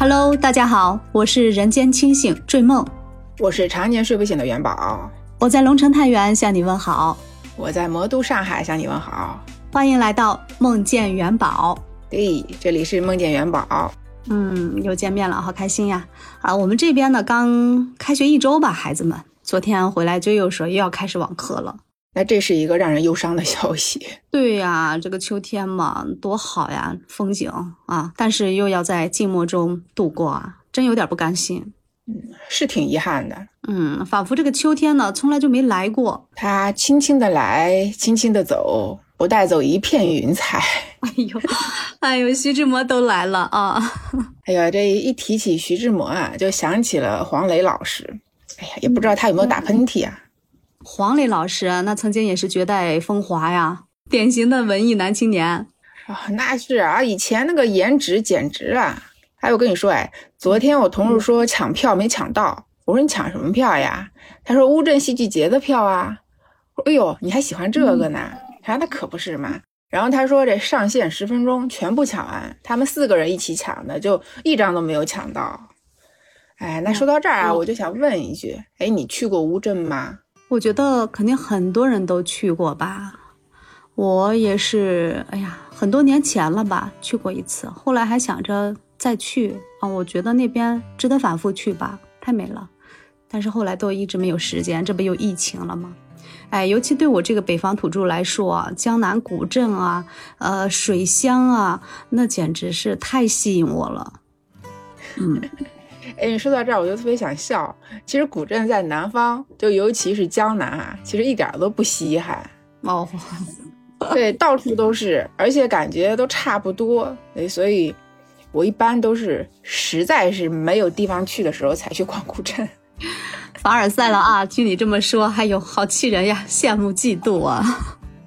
Hello，大家好，我是人间清醒坠梦，我是常年睡不醒的元宝，我在龙城太原向你问好，我在魔都上海向你问好，欢迎来到梦见元宝。对，这里是梦见元宝，嗯，又见面了，好开心呀！啊，我们这边呢刚开学一周吧，孩子们昨天回来就又说又要开始网课了。那这是一个让人忧伤的消息。对呀，这个秋天嘛，多好呀，风景啊，但是又要在静默中度过啊，真有点不甘心。嗯，是挺遗憾的。嗯，仿佛这个秋天呢，从来就没来过。它轻轻的来，轻轻的走，不带走一片云彩。哎呦，哎呦，徐志摩都来了啊！哎呀，这一提起徐志摩啊，就想起了黄磊老师。哎呀，也不知道他有没有打喷嚏啊。黄磊老师那曾经也是绝代风华呀，典型的文艺男青年啊，那是啊，以前那个颜值简直啊。哎，我跟你说，哎，昨天我同事说抢票没抢到，我说你抢什么票呀？他说乌镇戏剧节的票啊。哎呦，你还喜欢这个呢？他说那可不是嘛。然后他说这上线十分钟全部抢完，他们四个人一起抢的，就一张都没有抢到。哎，那说到这儿啊，我就想问一句，哎，你去过乌镇吗？我觉得肯定很多人都去过吧，我也是，哎呀，很多年前了吧，去过一次，后来还想着再去啊，我觉得那边值得反复去吧，太美了，但是后来都一直没有时间，这不又疫情了吗？哎，尤其对我这个北方土著来说，江南古镇啊，呃，水乡啊，那简直是太吸引我了，嗯。哎，你说到这儿，我就特别想笑。其实古镇在南方，就尤其是江南啊，其实一点都不稀罕哦。对，到处都是，而且感觉都差不多。哎，所以，我一般都是实在是没有地方去的时候才去逛古镇。凡尔赛了啊！听你这么说，哎呦，好气人呀，羡慕嫉妒啊！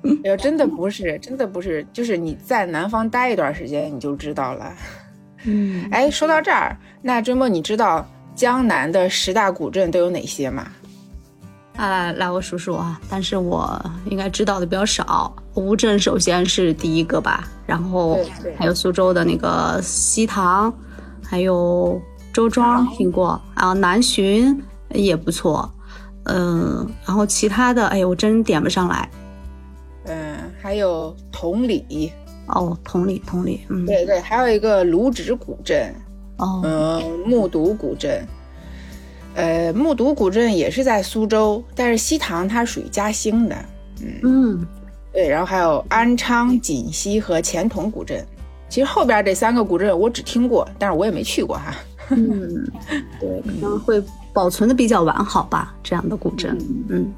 哎呦，真的不是，真的不是，就是你在南方待一段时间，你就知道了。嗯，哎，说到这儿，那追梦你知道江南的十大古镇都有哪些吗？啊，来我数数啊，但是我应该知道的比较少。乌镇首先是第一个吧，然后还有苏州的那个西塘，还有周庄听过啊，南浔也不错，嗯，然后其他的，哎我真点不上来。嗯，还有同里。哦，同理同理，嗯，对对，还有一个卢植古镇，哦，嗯，木渎古镇，呃，木渎古镇也是在苏州，但是西塘它属于嘉兴的，嗯嗯，对，然后还有安昌、锦溪和钱塘古镇，其实后边这三个古镇我只听过，但是我也没去过哈，嗯，对，可能会保存的比较完好吧，这样的古镇，嗯，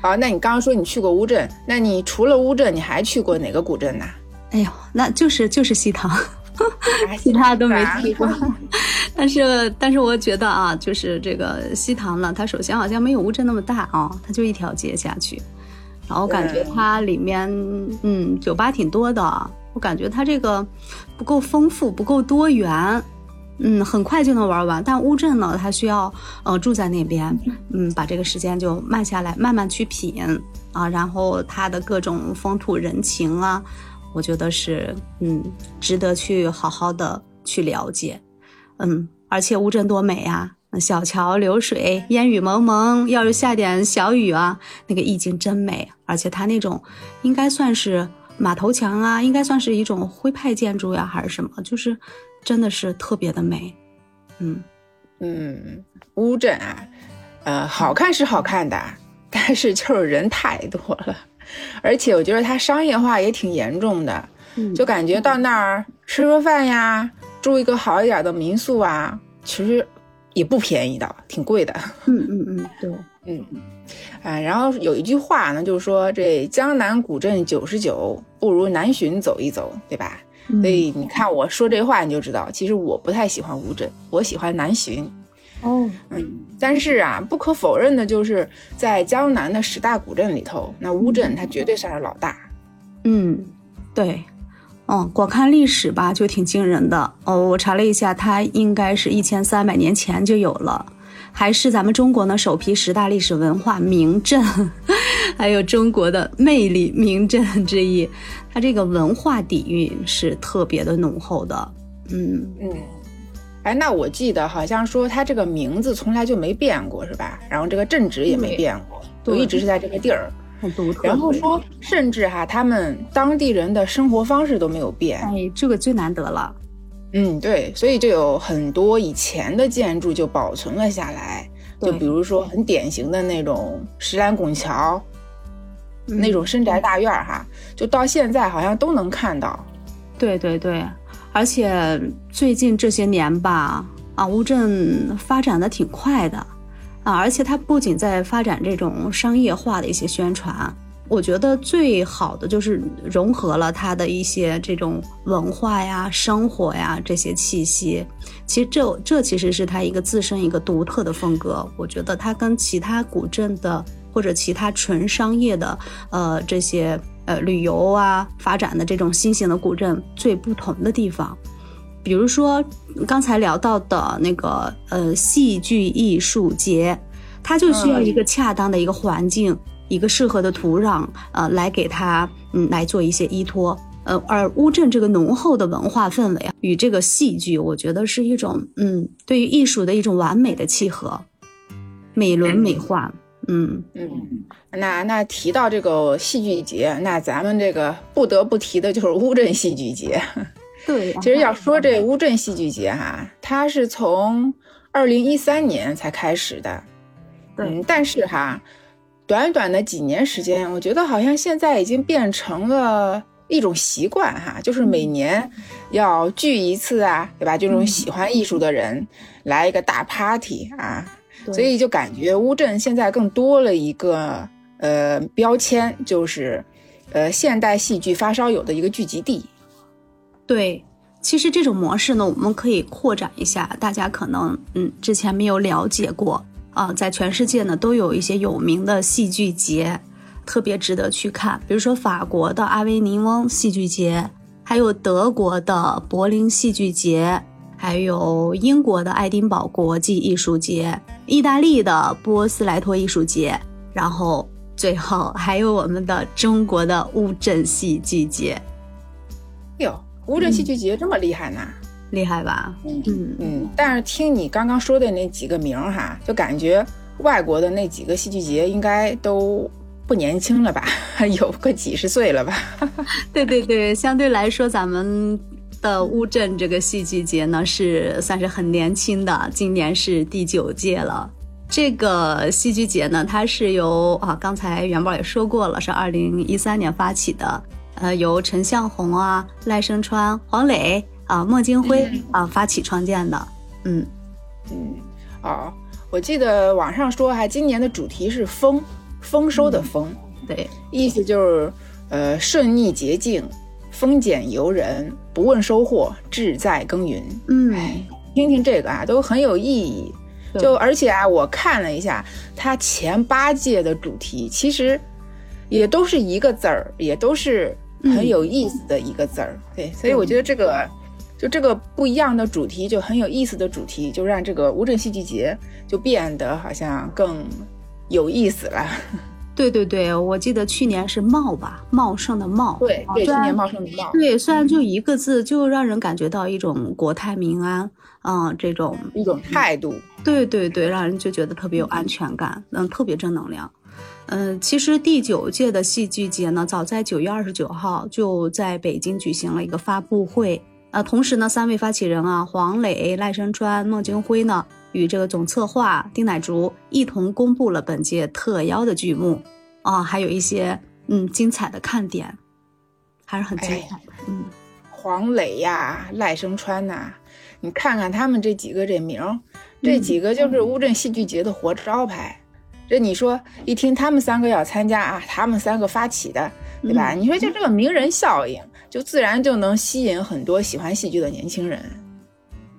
好，那你刚刚说你去过乌镇，那你除了乌镇，你还去过哪个古镇呢？哎呦，那就是就是西塘，其他都没去过。但是但是我觉得啊，就是这个西塘呢，它首先好像没有乌镇那么大啊，它就一条街下去，然后感觉它里面嗯酒吧挺多的，我感觉它这个不够丰富，不够多元，嗯，很快就能玩完。但乌镇呢，它需要呃住在那边，嗯，把这个时间就慢下来，慢慢去品啊，然后它的各种风土人情啊。我觉得是，嗯，值得去好好的去了解，嗯，而且乌镇多美呀，小桥流水，烟雨蒙蒙，要是下点小雨啊，那个意境真美。而且它那种应该算是马头墙啊，应该算是一种徽派建筑呀，还是什么，就是真的是特别的美。嗯嗯，乌镇啊，呃，好看是好看的，但是就是人太多了。而且我觉得它商业化也挺严重的，就感觉到那儿吃个饭呀，住一个好一点的民宿啊，其实也不便宜的，挺贵的。嗯嗯嗯，对，嗯，哎，然后有一句话呢，就是说这江南古镇九十九，不如南浔走一走，对吧？所以你看我说这话，你就知道，其实我不太喜欢乌镇，我喜欢南浔。哦，嗯，但是啊，不可否认的就是，在江南的十大古镇里头，那乌镇它绝对算是老大。嗯，对，哦，光看历史吧，就挺惊人的。哦，我查了一下，它应该是一千三百年前就有了，还是咱们中国呢首批十大历史文化名镇，还有中国的魅力名镇之一。它这个文化底蕴是特别的浓厚的。嗯嗯。哎，那我记得好像说他这个名字从来就没变过，是吧？然后这个镇址也没变过，就一直是在这个地儿。很独特。然后说，甚至哈，他们当地人的生活方式都没有变。哎，这个最难得了。嗯，对，所以就有很多以前的建筑就保存了下来。就比如说很典型的那种石栏拱桥，那种深宅大院哈，就到现在好像都能看到。对对对。而且最近这些年吧，啊，乌镇发展的挺快的，啊，而且它不仅在发展这种商业化的一些宣传，我觉得最好的就是融合了它的一些这种文化呀、生活呀这些气息。其实这这其实是它一个自身一个独特的风格。我觉得它跟其他古镇的或者其他纯商业的呃这些。呃，旅游啊，发展的这种新型的古镇最不同的地方，比如说刚才聊到的那个呃戏剧艺术节，它就需要一个恰当的一个环境，一个适合的土壤，呃，来给它嗯来做一些依托。呃，而乌镇这个浓厚的文化氛围啊，与这个戏剧，我觉得是一种嗯对于艺术的一种完美的契合，美轮美奂。嗯嗯嗯，那那提到这个戏剧节，那咱们这个不得不提的就是乌镇戏剧节。对，其实要说这乌镇戏剧节哈，它是从二零一三年才开始的。嗯，但是哈，短短的几年时间，我觉得好像现在已经变成了一种习惯哈，就是每年要聚一次啊，对吧？这种喜欢艺术的人来一个大 party 啊。所以就感觉乌镇现在更多了一个呃标签，就是呃现代戏剧发烧友的一个聚集地。对，其实这种模式呢，我们可以扩展一下，大家可能嗯之前没有了解过啊，在全世界呢都有一些有名的戏剧节，特别值得去看，比如说法国的阿维尼翁戏剧节，还有德国的柏林戏剧节。还有英国的爱丁堡国际艺术节，意大利的波斯莱托艺术节，然后最后还有我们的中国的乌镇戏剧节。哟，乌镇戏剧节这么厉害呢？厉害吧？嗯嗯。但是听你刚刚说的那几个名儿哈，就感觉外国的那几个戏剧节应该都不年轻了吧？有个几十岁了吧？对对对，相对来说咱们。的乌镇这个戏剧节呢，是算是很年轻的，今年是第九届了。这个戏剧节呢，它是由啊，刚才元宝也说过了，是二零一三年发起的，呃，由陈向红啊、赖声川、黄磊啊、孟京辉啊发起创建的。嗯嗯，哦，我记得网上说还，今年的主题是丰，丰收的丰，对，意思就是呃顺逆洁净。丰俭由人，不问收获，志在耕耘。嗯，听听这个啊，都很有意义。就而且啊，我看了一下，他前八届的主题其实也都是一个字儿，也都是很有意思的一个字儿。对，所以我觉得这个就这个不一样的主题，就很有意思的主题，就让这个乌镇戏剧节就变得好像更有意思了。对对对，我记得去年是茂吧，茂盛的茂。对对，去年茂盛的茂。对，虽然就一个字，就让人感觉到一种国泰民安，嗯，这种一种态度。对对对，让人就觉得特别有安全感，嗯，特别正能量。嗯，其实第九届的戏剧节呢，早在九月二十九号就在北京举行了一个发布会，呃，同时呢，三位发起人啊，黄磊、赖声川、孟京辉呢。与这个总策划丁乃竺一同公布了本届特邀的剧目，啊，还有一些嗯精彩的看点，还是很精彩的。嗯，黄磊呀，赖声川呐，你看看他们这几个这名，这几个就是乌镇戏剧节的活招牌。这你说一听他们三个要参加啊，他们三个发起的，对吧？你说就这个名人效应，就自然就能吸引很多喜欢戏剧的年轻人。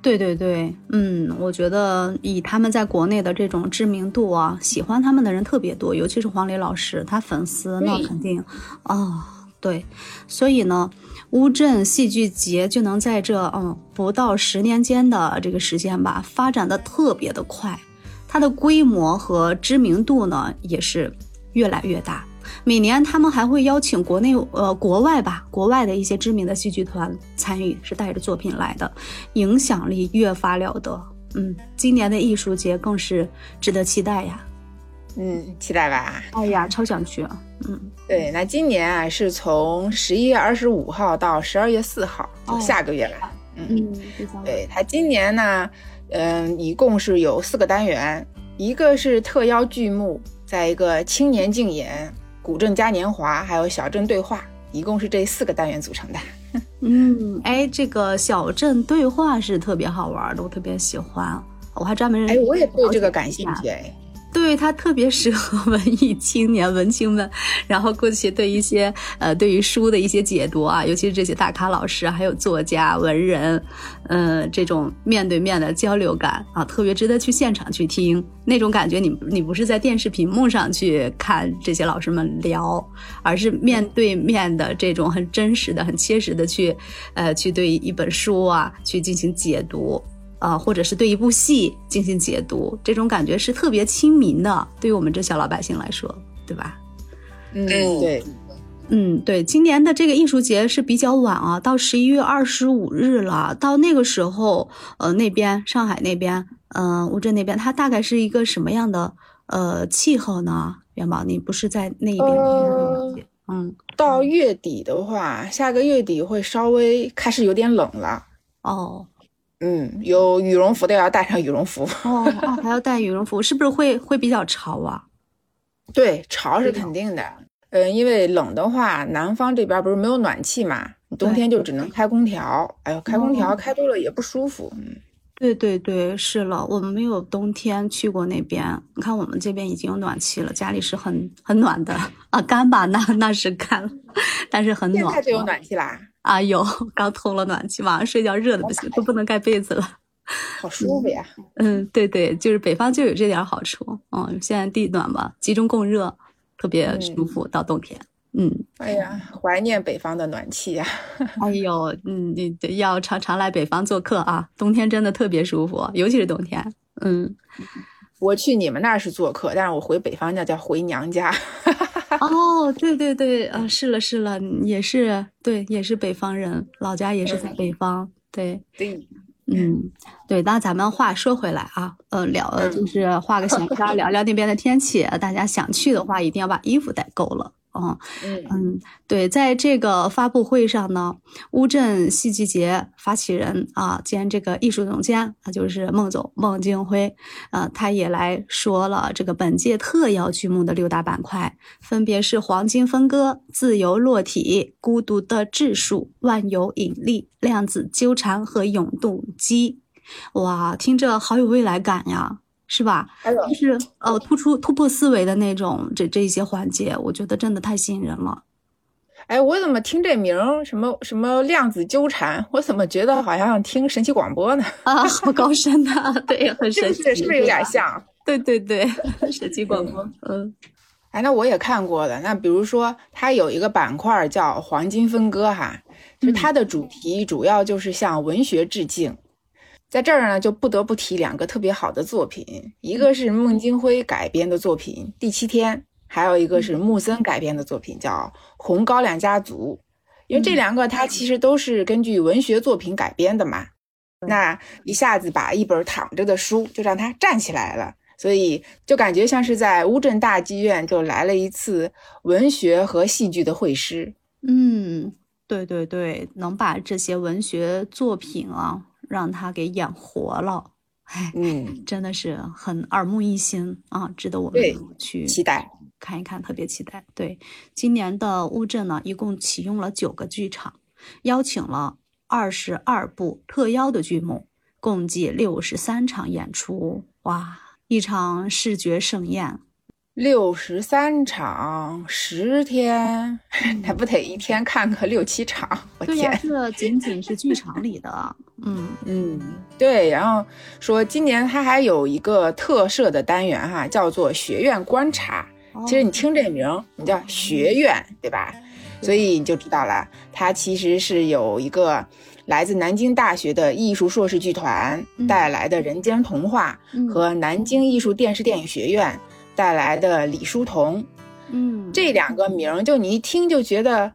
对对对，嗯，我觉得以他们在国内的这种知名度啊，喜欢他们的人特别多，尤其是黄磊老师，他粉丝那肯定，哦，对，所以呢，乌镇戏剧节就能在这嗯不到十年间的这个时间吧，发展的特别的快，它的规模和知名度呢也是越来越大。每年他们还会邀请国内呃国外吧，国外的一些知名的戏剧团参与，是带着作品来的，影响力越发了得。嗯，今年的艺术节更是值得期待呀。嗯，期待吧。哎呀，超想去。嗯，对，那今年啊是从十一月二十五号到十二月四号，就下个月了。嗯，对，它今年呢，嗯，一共是有四个单元，一个是特邀剧目，在一个青年竞演、古镇嘉年华，还有小镇对话，一共是这四个单元组成的。嗯，哎，这个小镇对话是特别好玩的，我特别喜欢，我还专门哎，我也对这个感兴趣哎。对它特别适合文艺青年、文青们，然后过去对一些呃，对于书的一些解读啊，尤其是这些大咖老师，还有作家、文人，呃，这种面对面的交流感啊，特别值得去现场去听那种感觉。你你不是在电视屏幕上去看这些老师们聊，而是面对面的这种很真实的、很切实的去，呃，去对一本书啊去进行解读。啊，或者是对一部戏进行解读，这种感觉是特别亲民的，对于我们这小老百姓来说，对吧？嗯，对，嗯，对。今年的这个艺术节是比较晚啊，到十一月二十五日了。到那个时候，呃，那边上海那边，嗯，乌镇那边，它大概是一个什么样的呃气候呢？元宝，你不是在那一边？嗯，到月底的话，下个月底会稍微开始有点冷了。哦。嗯，有羽绒服的要带上羽绒服哦哦，还要带羽绒服，是不是会会比较潮啊？对，潮是肯定的。嗯，因为冷的话，南方这边不是没有暖气嘛，你冬天就只能开空调。哎呦，开空调开多了也不舒服。嗯，对对对，是了，我们没有冬天去过那边。你看我们这边已经有暖气了，家里是很很暖的啊，干吧？那那是干，但是很暖。现在就有暖气啦。啊，有刚通了暖气，晚上睡觉热的不行，都不能盖被子了，好舒服呀。嗯，对对，就是北方就有这点好处。嗯，现在地暖嘛，集中供热，特别舒服。到冬天，嗯，哎呀，怀念北方的暖气呀。哎呦，嗯，你要常常来北方做客啊，冬天真的特别舒服，尤其是冬天。嗯，我去你们那儿是做客，但是我回北方那叫回娘家。哦，对对对，啊，是了是了，也是对，也是北方人，老家也是在北方，对对，嗯，对。那咱们话说回来啊，呃，聊就是画个闲篇，聊聊那边的天气。大家想去的话，一定要把衣服带够了。嗯嗯对，在这个发布会上呢，乌镇戏剧节发起人啊兼这个艺术总监啊，就是孟总孟京辉，呃，他也来说了这个本届特邀剧目的六大板块，分别是黄金分割、自由落体、孤独的质数、万有引力、量子纠缠和永动机。哇，听着好有未来感呀！是吧？就是呃，突出突破思维的那种，这这一些环节，我觉得真的太吸引人了。哎，我怎么听这名儿什么什么量子纠缠，我怎么觉得好像听神奇广播呢？啊，好高深呐！对，很神奇，是不是有点像？对对对，神奇广播。嗯，哎，那我也看过了。那比如说，它有一个板块叫黄金分割，哈，就它的主题主要就是向文学致敬。在这儿呢，就不得不提两个特别好的作品，一个是孟京辉改编的作品《第七天》，还有一个是木森改编的作品，叫《红高粱家族》。因为这两个它其实都是根据文学作品改编的嘛，那一下子把一本躺着的书就让它站起来了，所以就感觉像是在乌镇大剧院就来了一次文学和戏剧的会师。嗯，对对对，能把这些文学作品啊。让他给演活了，哎，嗯，真的是很耳目一新啊，值得我们去期待看一看，特别期待。对，今年的乌镇呢，一共启用了九个剧场，邀请了二十二部特邀的剧目，共计六十三场演出，哇，一场视觉盛宴。六十三场，十天，那不得一天看个六七场？我天，这仅仅是剧场里的。嗯 嗯，对。然后说今年它还有一个特设的单元哈，叫做学院观察。其实你听这名，你叫学院，对吧？所以你就知道了，它其实是有一个来自南京大学的艺术硕士剧团带来的《人间童话》和南京艺术电视电影学院。带来的李叔同，嗯，这两个名就你一听就觉得，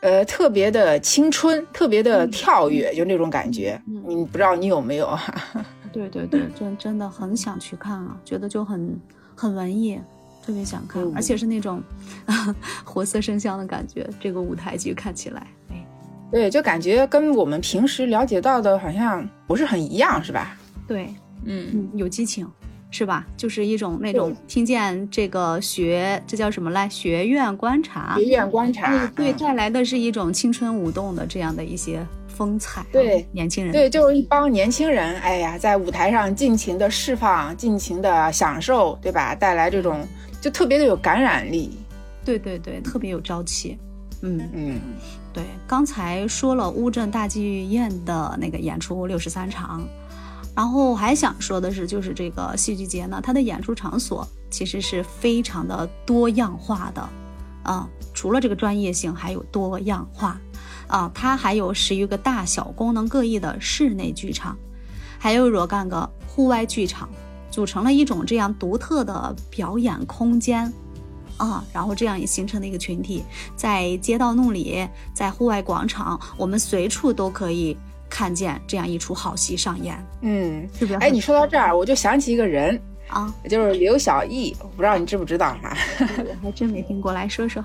呃，特别的青春，特别的跳跃，就那种感觉。嗯你不知道你有没有？对对对，真真的很想去看啊，觉得就很很文艺，特别想看，而且是那种 活色生香的感觉。这个舞台剧看起来，哎，对，就感觉跟我们平时了解到的好像不是很一样，是吧？对，嗯，有激情。是吧？就是一种那种听见这个学，这叫什么来？学院观察，学院观察，对，带来的是一种青春舞动的这样的一些风采。对，年轻人，对，就是一帮年轻人，哎呀，在舞台上尽情的释放，尽情的享受，对吧？带来这种就特别的有感染力。对对对，特别有朝气。嗯嗯，对，刚才说了乌镇大剧院的那个演出六十三场。然后还想说的是，就是这个戏剧节呢，它的演出场所其实是非常的多样化的，啊，除了这个专业性，还有多样化，啊，它还有十余个大小、功能各异的室内剧场，还有若干个户外剧场，组成了一种这样独特的表演空间，啊，然后这样也形成了一个群体，在街道弄里，在户外广场，我们随处都可以。看见这样一出好戏上演，嗯，哎，你说到这儿，我就想起一个人啊，就是刘小艺，我不知道你知不知道哈？我还真没听过，来说说。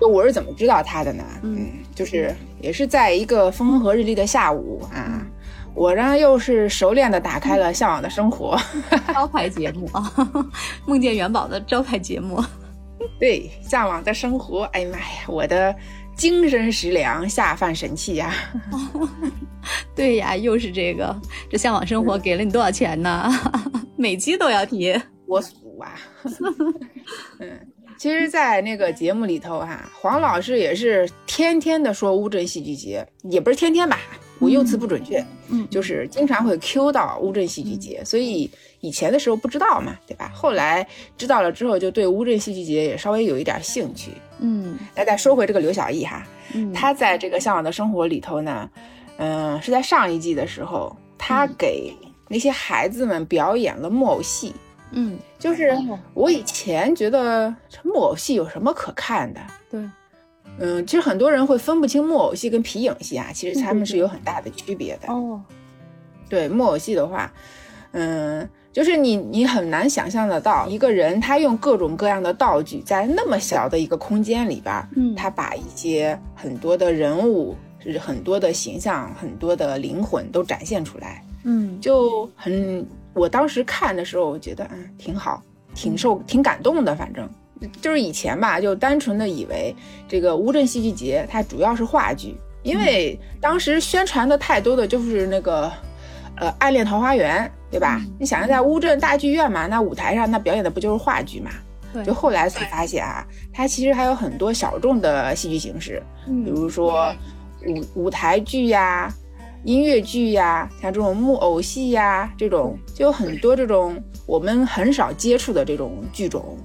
就我是怎么知道他的呢？嗯，就是也是在一个风和日丽的下午啊，我呢又是熟练的打开了《向往的生活》招牌节目啊，梦见元宝的招牌节目。对，《向往的生活》，哎呀妈呀，我的。精神食粮，下饭神器呀！对呀，又是这个。这向往生活给了你多少钱呢？每期都要提，我俗啊。嗯，其实，在那个节目里头哈，黄老师也是天天的说乌镇戏剧节，也不是天天吧，我用词不准确。嗯，就是经常会 Q 到乌镇戏剧节，所以以前的时候不知道嘛，对吧？后来知道了之后，就对乌镇戏剧节也稍微有一点兴趣。嗯，那再说回这个刘小艺哈，嗯，他在这个向往的生活里头呢，嗯，是在上一季的时候，他给那些孩子们表演了木偶戏，嗯，就是我以前觉得木偶戏有什么可看的？对，嗯，其实很多人会分不清木偶戏跟皮影戏啊，其实他们是有很大的区别的。哦，对，木偶戏的话，嗯。就是你，你很难想象得到一个人，他用各种各样的道具，在那么小的一个空间里边，嗯，他把一些很多的人物，是很多的形象，很多的灵魂都展现出来，嗯，就很，我当时看的时候，我觉得嗯挺好，挺受，挺感动的。反正就是以前吧，就单纯的以为这个乌镇戏剧节它主要是话剧，因为当时宣传的太多的就是那个。呃，暗恋桃花源，对吧？你想在乌镇大剧院嘛，那舞台上那表演的不就是话剧嘛？对。就后来才发现啊，它其实还有很多小众的戏剧形式，比如说舞舞台剧呀、音乐剧呀，像这种木偶戏呀，这种就有很多这种我们很少接触的这种剧种。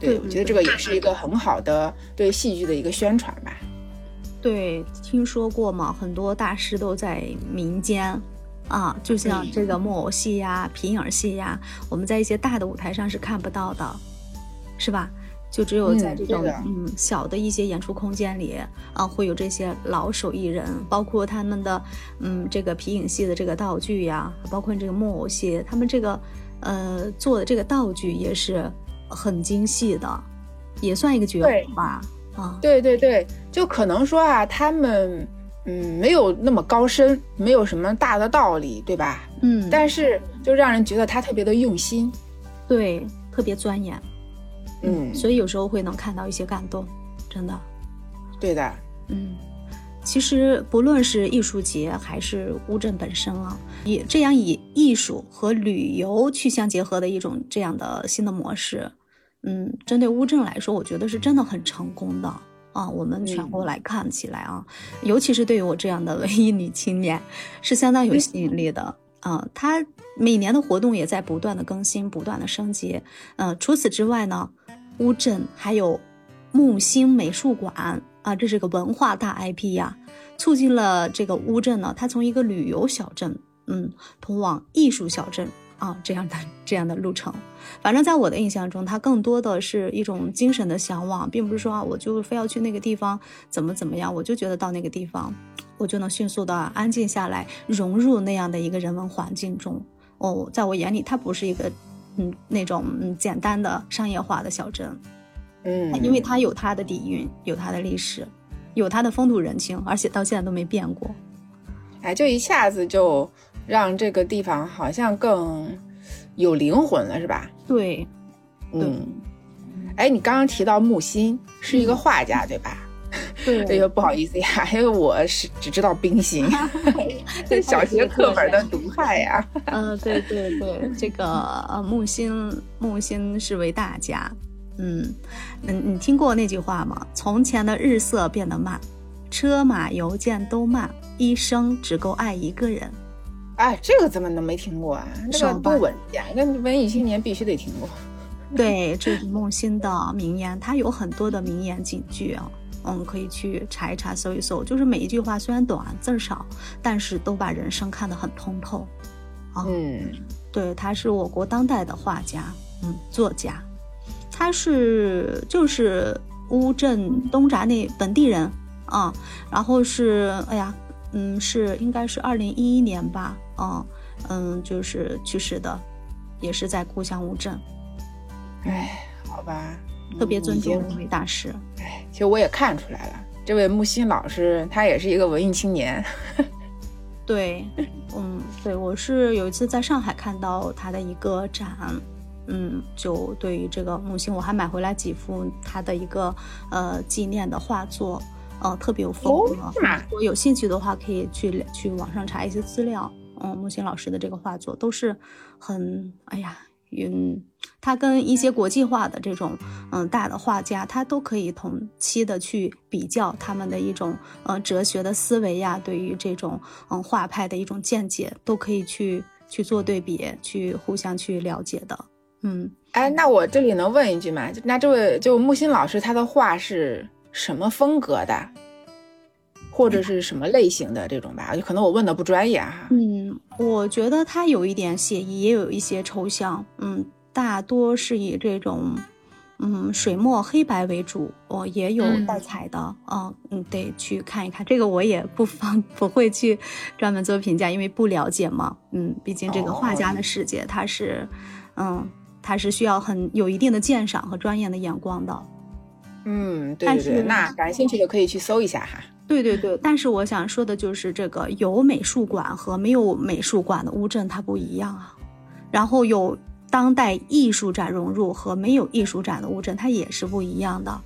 对，我觉得这个也是一个很好的对戏剧的一个宣传吧。对，听说过嘛，很多大师都在民间。啊，就像这个木偶戏呀、皮影戏呀，我们在一些大的舞台上是看不到的，是吧？就只有在这种嗯小的一些演出空间里啊，会有这些老手艺人，包括他们的嗯这个皮影戏的这个道具呀，包括这个木偶戏，他们这个呃做的这个道具也是很精细的，也算一个绝活吧？啊，对对对，就可能说啊，他们。嗯，没有那么高深，没有什么大的道理，对吧？嗯，但是就让人觉得他特别的用心，对，特别钻研，嗯，所以有时候会能看到一些感动，真的，对的，嗯，其实不论是艺术节还是乌镇本身啊，以这样以艺术和旅游去相结合的一种这样的新的模式，嗯，针对乌镇来说，我觉得是真的很成功的。啊，我们全国来看起来啊，尤其是对于我这样的 文艺女青年，是相当有吸引力的啊。它每年的活动也在不断的更新，不断的升级。嗯，除此之外呢，乌镇还有木星美术馆啊，这是个文化大 IP 呀，促进了这个乌镇呢，它从一个旅游小镇，嗯，通往艺术小镇，啊这样的这样的路程。反正在我的印象中，它更多的是一种精神的向往，并不是说啊我就非要去那个地方怎么怎么样，我就觉得到那个地方，我就能迅速的安静下来，融入那样的一个人文环境中。哦，在我眼里，它不是一个嗯那种嗯简单的商业化的小镇，嗯，因为它有它的底蕴，有它的历史，有它的风土人情，而且到现在都没变过。哎，就一下子就让这个地方好像更有灵魂了，是吧？对，嗯。哎，你刚刚提到木心是一个画家，对吧？对。哎呦，不好意思呀，因为我是只知道冰心，这小学课本的毒害呀。嗯，对对对，这个呃木心木心是位大家。嗯嗯，你听过那句话吗？从前的日色变得慢，车马邮件都慢。一生只够爱一个人，哎，这个怎么能没听过啊？那个多文呀，那文艺青年必须得听过。对，这是梦欣的名言，他有很多的名言警句啊，嗯，可以去查一查、搜一搜。就是每一句话虽然短，字儿少，但是都把人生看得很通透啊。嗯，对，他是我国当代的画家，嗯，作家，他是就是乌镇东闸那本地人啊，然后是哎呀。嗯，是应该是二零一一年吧，嗯嗯，就是去世的，也是在故乡乌镇。哎，好吧，特别尊重这位大师。哎，其实我也看出来了，这位木心老师他也是一个文艺青年。对，嗯，对我是有一次在上海看到他的一个展，嗯，就对于这个木心，我还买回来几幅他的一个呃纪念的画作。呃，特别有风格。如果有兴趣的话，可以去去网上查一些资料。嗯，木心老师的这个画作都是很，哎呀，嗯，他跟一些国际化的这种嗯大的画家，他都可以同期的去比较他们的一种呃哲学的思维呀，对于这种嗯画派的一种见解，都可以去去做对比，去互相去了解的。嗯，哎，那我这里能问一句吗？那这位就木心老师，他的画是？什么风格的，或者是什么类型的这种吧？就可能我问的不专业哈。嗯，我觉得它有一点写意，也有一些抽象。嗯，大多是以这种嗯水墨黑白为主，哦，也有带彩的。嗯嗯，得去看一看。这个我也不方 不会去专门做评价，因为不了解嘛。嗯，毕竟这个画家的世界，他是嗯，他是需要很有一定的鉴赏和专业的眼光的。嗯，对对对，那感兴趣的可以去搜一下哈。对对对，但是我想说的就是这个有美术馆和没有美术馆的乌镇它不一样啊，然后有当代艺术展融入和没有艺术展的乌镇它也是不一样的。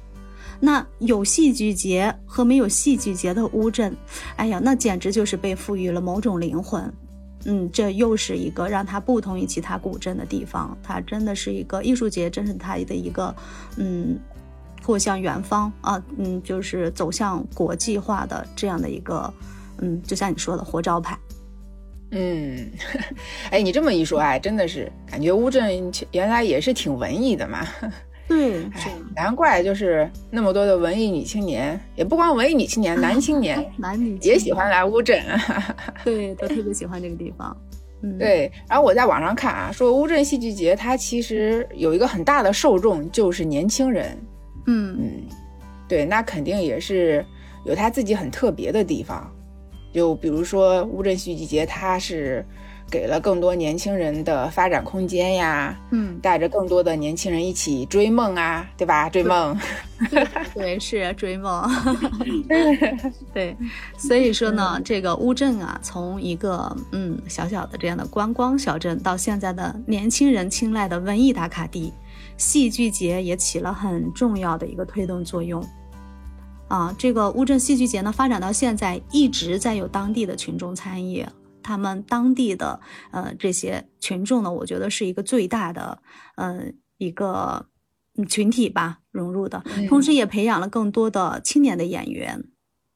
那有戏剧节和没有戏剧节的乌镇，哎呀，那简直就是被赋予了某种灵魂。嗯，这又是一个让它不同于其他古镇的地方，它真的是一个艺术节，真是它的一个嗯。破向远方啊，嗯，就是走向国际化的这样的一个，嗯，就像你说的活招牌。嗯，哎，你这么一说，哎，真的是感觉乌镇原来也是挺文艺的嘛。对，难怪就是那么多的文艺女青年，也不光文艺女青年，男青年，男女也喜欢来乌镇。对，都特别喜欢这个地方。嗯，对。然后我在网上看啊，说乌镇戏剧节它其实有一个很大的受众，就是年轻人。嗯。嗯，对，那肯定也是有他自己很特别的地方，就比如说乌镇戏剧节，它是给了更多年轻人的发展空间呀，嗯，带着更多的年轻人一起追梦啊，对吧？追梦，对，是追梦，对，所以说呢，这个乌镇啊，从一个嗯小小的这样的观光小镇，到现在的年轻人青睐的文艺打卡地。戏剧节也起了很重要的一个推动作用，啊，这个乌镇戏剧节呢发展到现在一直在有当地的群众参与，他们当地的呃这些群众呢，我觉得是一个最大的呃一个群体吧融入的，同时也培养了更多的青年的演员，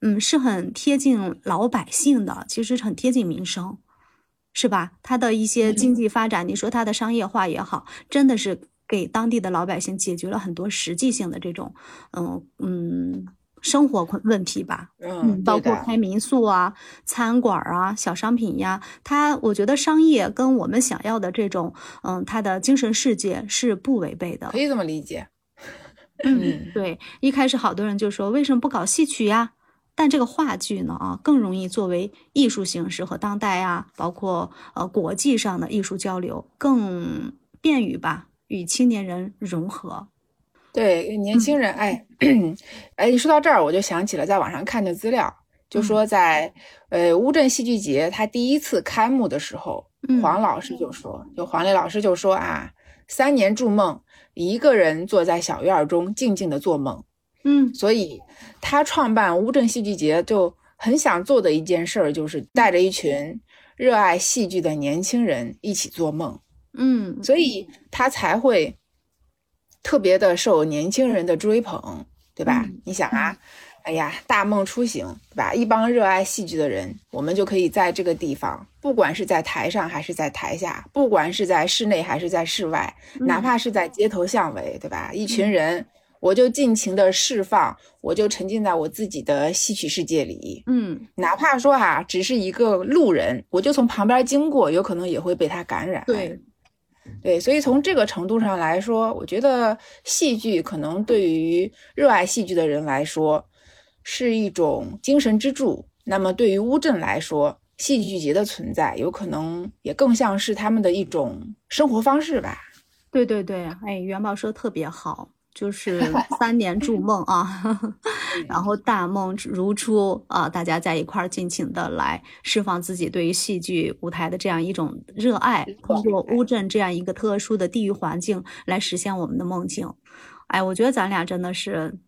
嗯，是很贴近老百姓的，其实很贴近民生，是吧？它的一些经济发展，你说它的商业化也好，真的是。给当地的老百姓解决了很多实际性的这种，嗯嗯，生活困问题吧，嗯，包括开民宿啊、餐馆啊、小商品呀，它我觉得商业跟我们想要的这种，嗯，它的精神世界是不违背的，可以这么理解。嗯，对，一开始好多人就说为什么不搞戏曲呀？但这个话剧呢，啊，更容易作为艺术形式和当代啊，包括呃国际上的艺术交流，更便于吧与青年人融合。对年轻人，哎，哎，一说到这儿，我就想起了在网上看的资料，就说在呃乌镇戏剧节他第一次开幕的时候，黄老师就说，就黄磊老师就说啊，三年筑梦，一个人坐在小院中静静的做梦，嗯，所以他创办乌镇戏剧节就很想做的一件事儿，就是带着一群热爱戏剧的年轻人一起做梦，嗯，所以他才会。特别的受年轻人的追捧，对吧？你想啊，哎呀，大梦初醒，对吧？一帮热爱戏剧的人，我们就可以在这个地方，不管是在台上还是在台下，不管是在室内还是在室外，哪怕是在街头巷尾，对吧？一群人，我就尽情的释放，我就沉浸在我自己的戏曲世界里。嗯，哪怕说哈，只是一个路人，我就从旁边经过，有可能也会被他感染。对。对，所以从这个程度上来说，我觉得戏剧可能对于热爱戏剧的人来说是一种精神支柱。那么对于乌镇来说，戏剧节的存在有可能也更像是他们的一种生活方式吧。对对对，哎，元宝说特别好。就是三年筑梦啊，然后大梦如初啊，大家在一块儿尽情的来释放自己对于戏剧舞台的这样一种热爱，通过乌镇这样一个特殊的地域环境来实现我们的梦境。哎，我觉得咱俩真的是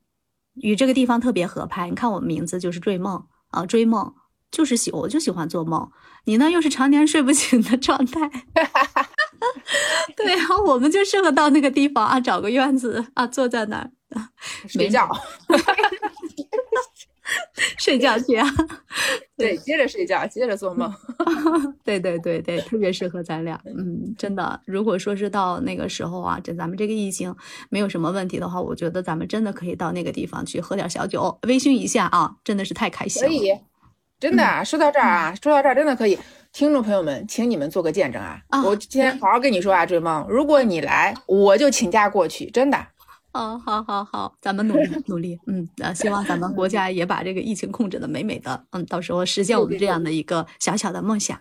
与这个地方特别合拍。你看我们名字就是追梦啊，追梦就是喜，我就喜欢做梦。你呢，又是常年睡不醒的状态。对啊，我们就适合到那个地方啊，找个院子啊，坐在那儿睡觉，睡觉去啊。对，接着睡觉，接着做梦。对对对对，特别适合咱俩。嗯，真的，如果说是到那个时候啊，这咱们这个疫情没有什么问题的话，我觉得咱们真的可以到那个地方去喝点小酒，微醺一下啊，真的是太开心了。可以，真的，说到这儿啊，说到这儿真的可以。听众朋友们，请你们做个见证啊！我今天好好跟你说啊，追梦，如果你来，我就请假过去，真的。哦，好，好，好，咱们努力 努力，嗯，呃，希望咱们国家也把这个疫情控制的美美的，嗯，到时候实现我们这样的一个小小的梦想。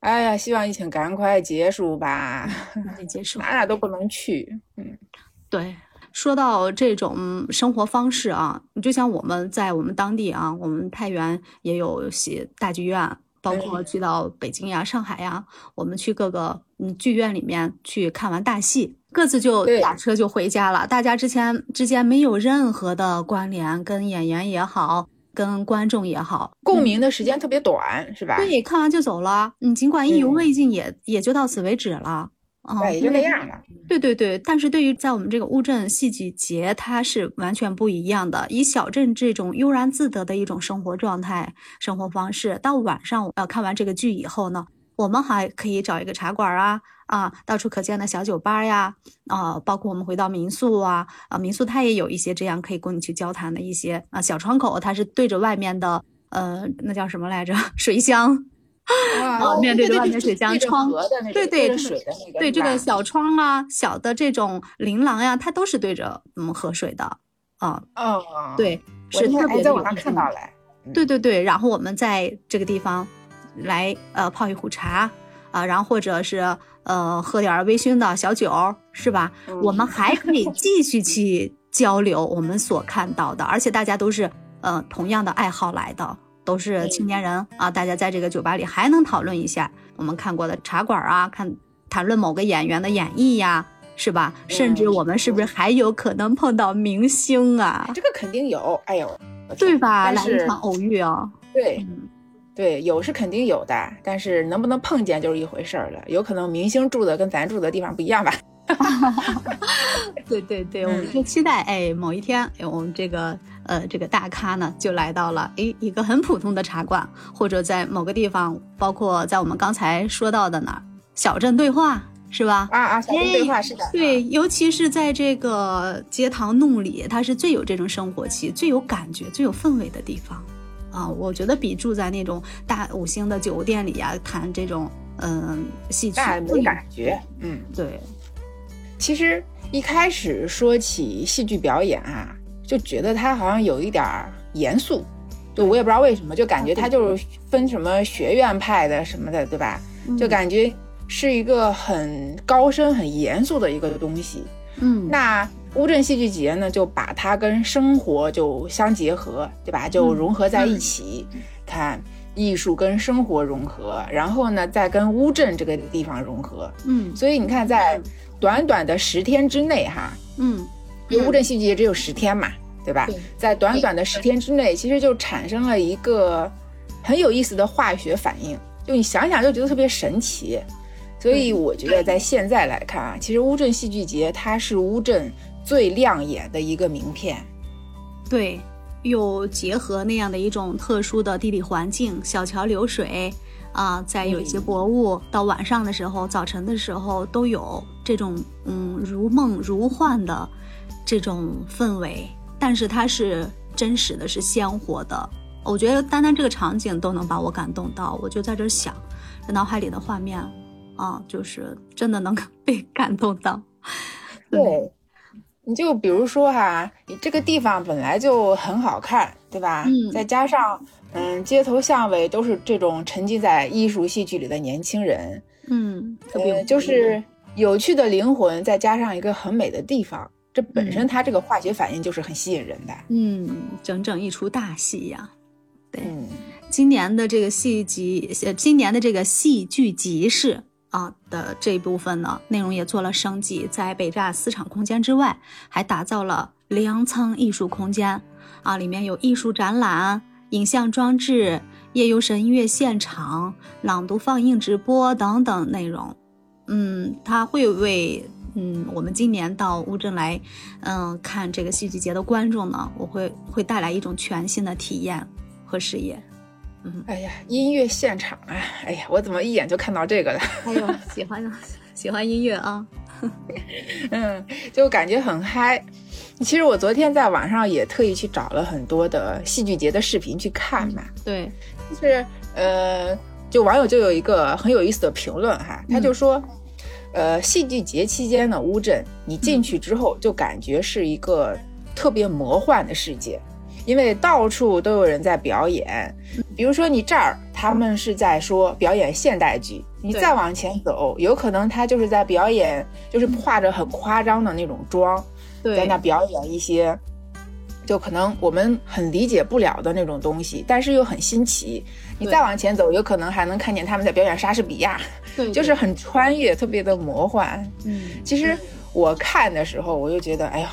哎呀，希望疫情赶快结束吧，赶紧结束，哪哪都不能去。嗯，对，说到这种生活方式啊，就像我们在我们当地啊，我们太原也有些大剧院。包括去到北京呀、上海呀，我们去各个嗯剧院里面去看完大戏，各自就打车就回家了。大家之前之间没有任何的关联，跟演员也好，跟观众也好，共鸣的时间特别短，是吧？对，看完就走了。你，尽管意犹未尽，也也就到此为止了。对，也就那样了。对对对，但是对于在我们这个乌镇戏剧节，它是完全不一样的。以小镇这种悠然自得的一种生活状态、生活方式，到晚上呃看完这个剧以后呢，我们还可以找一个茶馆啊啊，到处可见的小酒吧呀啊，包括我们回到民宿啊啊，民宿它也有一些这样可以供你去交谈的一些啊小窗口，它是对着外面的呃那叫什么来着 水乡。啊，面对着外面水箱窗，对对水的那个，对这个小窗啊，小的这种琳琅呀，它都是对着嗯河水的啊。哦，对，是特别在网上看到了。对对对，然后我们在这个地方来呃泡一壶茶啊，然后或者是呃喝点微醺的小酒，是吧？我们还可以继续去 交流我们所看到的，而且大家都是呃同样的爱好来的。都是青年人啊，大家在这个酒吧里还能讨论一下我们看过的茶馆啊，看谈论某个演员的演绎呀，是吧？甚至我们是不是还有可能碰到明星啊？这个肯定有，哎呦，对吧？来一场偶遇啊，对，对，有是肯定有的，但是能不能碰见就是一回事儿了。有可能明星住的跟咱住的地方不一样吧？对对对，我们就期待哎，某一天我们这个。呃，这个大咖呢，就来到了哎一个很普通的茶馆，或者在某个地方，包括在我们刚才说到的哪儿，小镇对话，是吧？啊啊，小镇对话是的。对，尤其是在这个街堂弄里，它是最有这种生活气、最有感觉、最有氛围的地方啊！我觉得比住在那种大五星的酒店里呀，谈这种嗯戏曲没感觉。嗯，对。其实一开始说起戏剧表演啊，就觉得它好像有一点严肃，就我也不知道为什么，就感觉它就是分什么学院派的什么的，对吧？就感觉。是一个很高深、很严肃的一个东西，嗯，那乌镇戏剧节呢，就把它跟生活就相结合，对吧？就融合在一起，看艺术跟生活融合，然后呢，再跟乌镇这个地方融合，嗯，所以你看，在短短的十天之内，哈，嗯，因为乌镇戏剧节只有十天嘛，对吧？在短短的十天之内，其实就产生了一个很有意思的化学反应，就你想想就觉得特别神奇。所以我觉得，在现在来看啊，其实乌镇戏剧节它是乌镇最亮眼的一个名片。对，又结合那样的一种特殊的地理环境，小桥流水啊，在有一些博物，到晚上的时候、早晨的时候都有这种嗯如梦如幻的这种氛围。但是它是真实的，是鲜活的。我觉得单单这个场景都能把我感动到，我就在这想，这脑海里的画面。啊，就是真的能被感动到。对，你就比如说哈，你这个地方本来就很好看，对吧？嗯。再加上，嗯，街头巷尾都是这种沉浸在艺术戏剧里的年轻人，嗯，特别就是有趣的灵魂，再加上一个很美的地方，这本身它这个化学反应就是很吸引人的。嗯，整整一出大戏呀。对，今年的这个戏集，呃，今年的这个戏剧集市。啊的这一部分呢，内容也做了升级，在北栅四场空间之外，还打造了粮仓艺术空间，啊，里面有艺术展览、影像装置、夜游神音乐现场、朗读放映直播等等内容。嗯，他会为嗯我们今年到乌镇来，嗯看这个戏剧节的观众呢，我会会带来一种全新的体验和视野。哎呀，音乐现场啊！哎呀，我怎么一眼就看到这个了？哎呦，喜欢喜欢音乐啊！嗯，就感觉很嗨。其实我昨天在网上也特意去找了很多的戏剧节的视频去看嘛。对，就是呃，就网友就有一个很有意思的评论哈，他就说，呃，戏剧节期间的乌镇，你进去之后就感觉是一个特别魔幻的世界。因为到处都有人在表演，比如说你这儿他们是在说表演现代剧，你再往前走，有可能他就是在表演，就是化着很夸张的那种妆，在那表演一些，就可能我们很理解不了的那种东西，但是又很新奇。你再往前走，有可能还能看见他们在表演莎士比亚，对，就是很穿越，特别的魔幻。嗯，其实我看的时候，我就觉得，哎呀，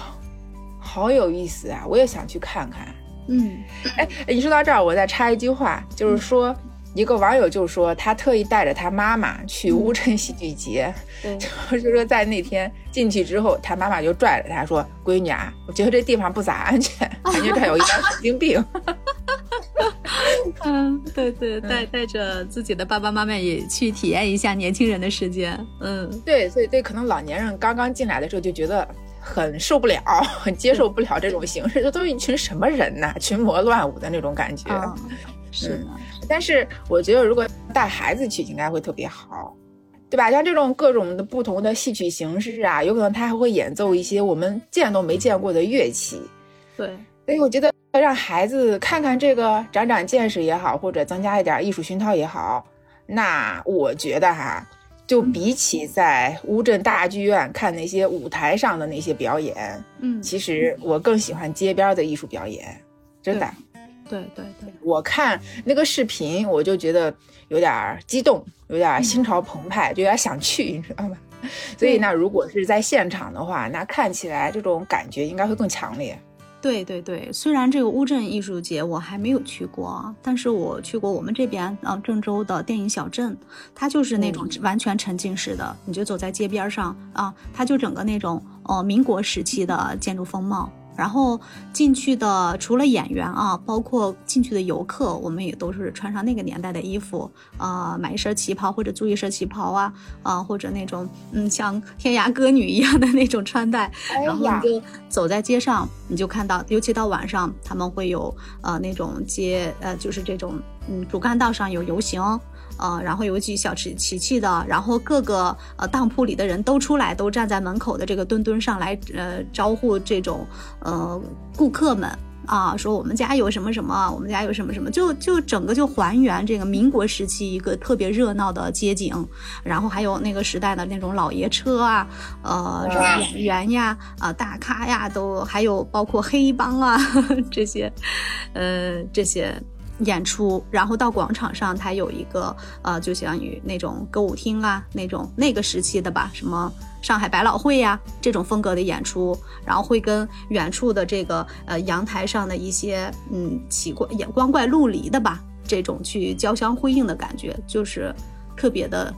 好有意思啊，我也想去看看。嗯，哎，你说到这儿，我再插一句话，就是说，一个网友就说他特意带着他妈妈去乌镇戏剧节 就是说在那天进去之后，他妈妈就拽着他说：“闺女啊，我觉得这地方不咋安全，感觉这有一点神经病。”嗯，对对，带带着自己的爸爸妈妈也去体验一下年轻人的世界。嗯，对，所以对，可能老年人刚刚进来的时候就觉得。很受不了，很接受不了这种形式，这都是一群什么人呐？群魔乱舞的那种感觉。是，但是我觉得如果带孩子去，应该会特别好，对吧？像这种各种的不同的戏曲形式啊，有可能他还会演奏一些我们见都没见过的乐器。对，所以我觉得让孩子看看这个，长长见识也好，或者增加一点艺术熏陶也好，那我觉得哈。就比起在乌镇大剧院看那些舞台上的那些表演，嗯，其实我更喜欢街边的艺术表演，真的。对对对，我看那个视频，我就觉得有点激动，有点心潮澎湃，就有点想去，你知道吗？所以那如果是在现场的话，那看起来这种感觉应该会更强烈。对对对，虽然这个乌镇艺术节我还没有去过，但是我去过我们这边啊郑州的电影小镇，它就是那种完全沉浸式的，你就走在街边上啊，它就整个那种呃民国时期的建筑风貌然后进去的除了演员啊，包括进去的游客，我们也都是穿上那个年代的衣服，啊，买一身旗袍或者租一身旗袍啊，啊，或者那种嗯像天涯歌女一样的那种穿戴，然后你就走在街上，你就看到，尤其到晚上，他们会有呃那种街呃就是这种嗯主干道上有游行。呃，然后有几小吃奇气的，然后各个呃当铺里的人都出来，都站在门口的这个墩墩上来，呃，招呼这种呃顾客们啊，说我们家有什么什么，我们家有什么什么，就就整个就还原这个民国时期一个特别热闹的街景，然后还有那个时代的那种老爷车啊，呃，什么演员呀，啊大咖呀，都还有包括黑帮啊 这些，呃这些。演出，然后到广场上，它有一个呃，就像于那种歌舞厅啊，那种那个时期的吧，什么上海百老汇呀这种风格的演出，然后会跟远处的这个呃阳台上的一些嗯奇怪眼光怪陆离的吧，这种去交相辉映的感觉，就是特别的。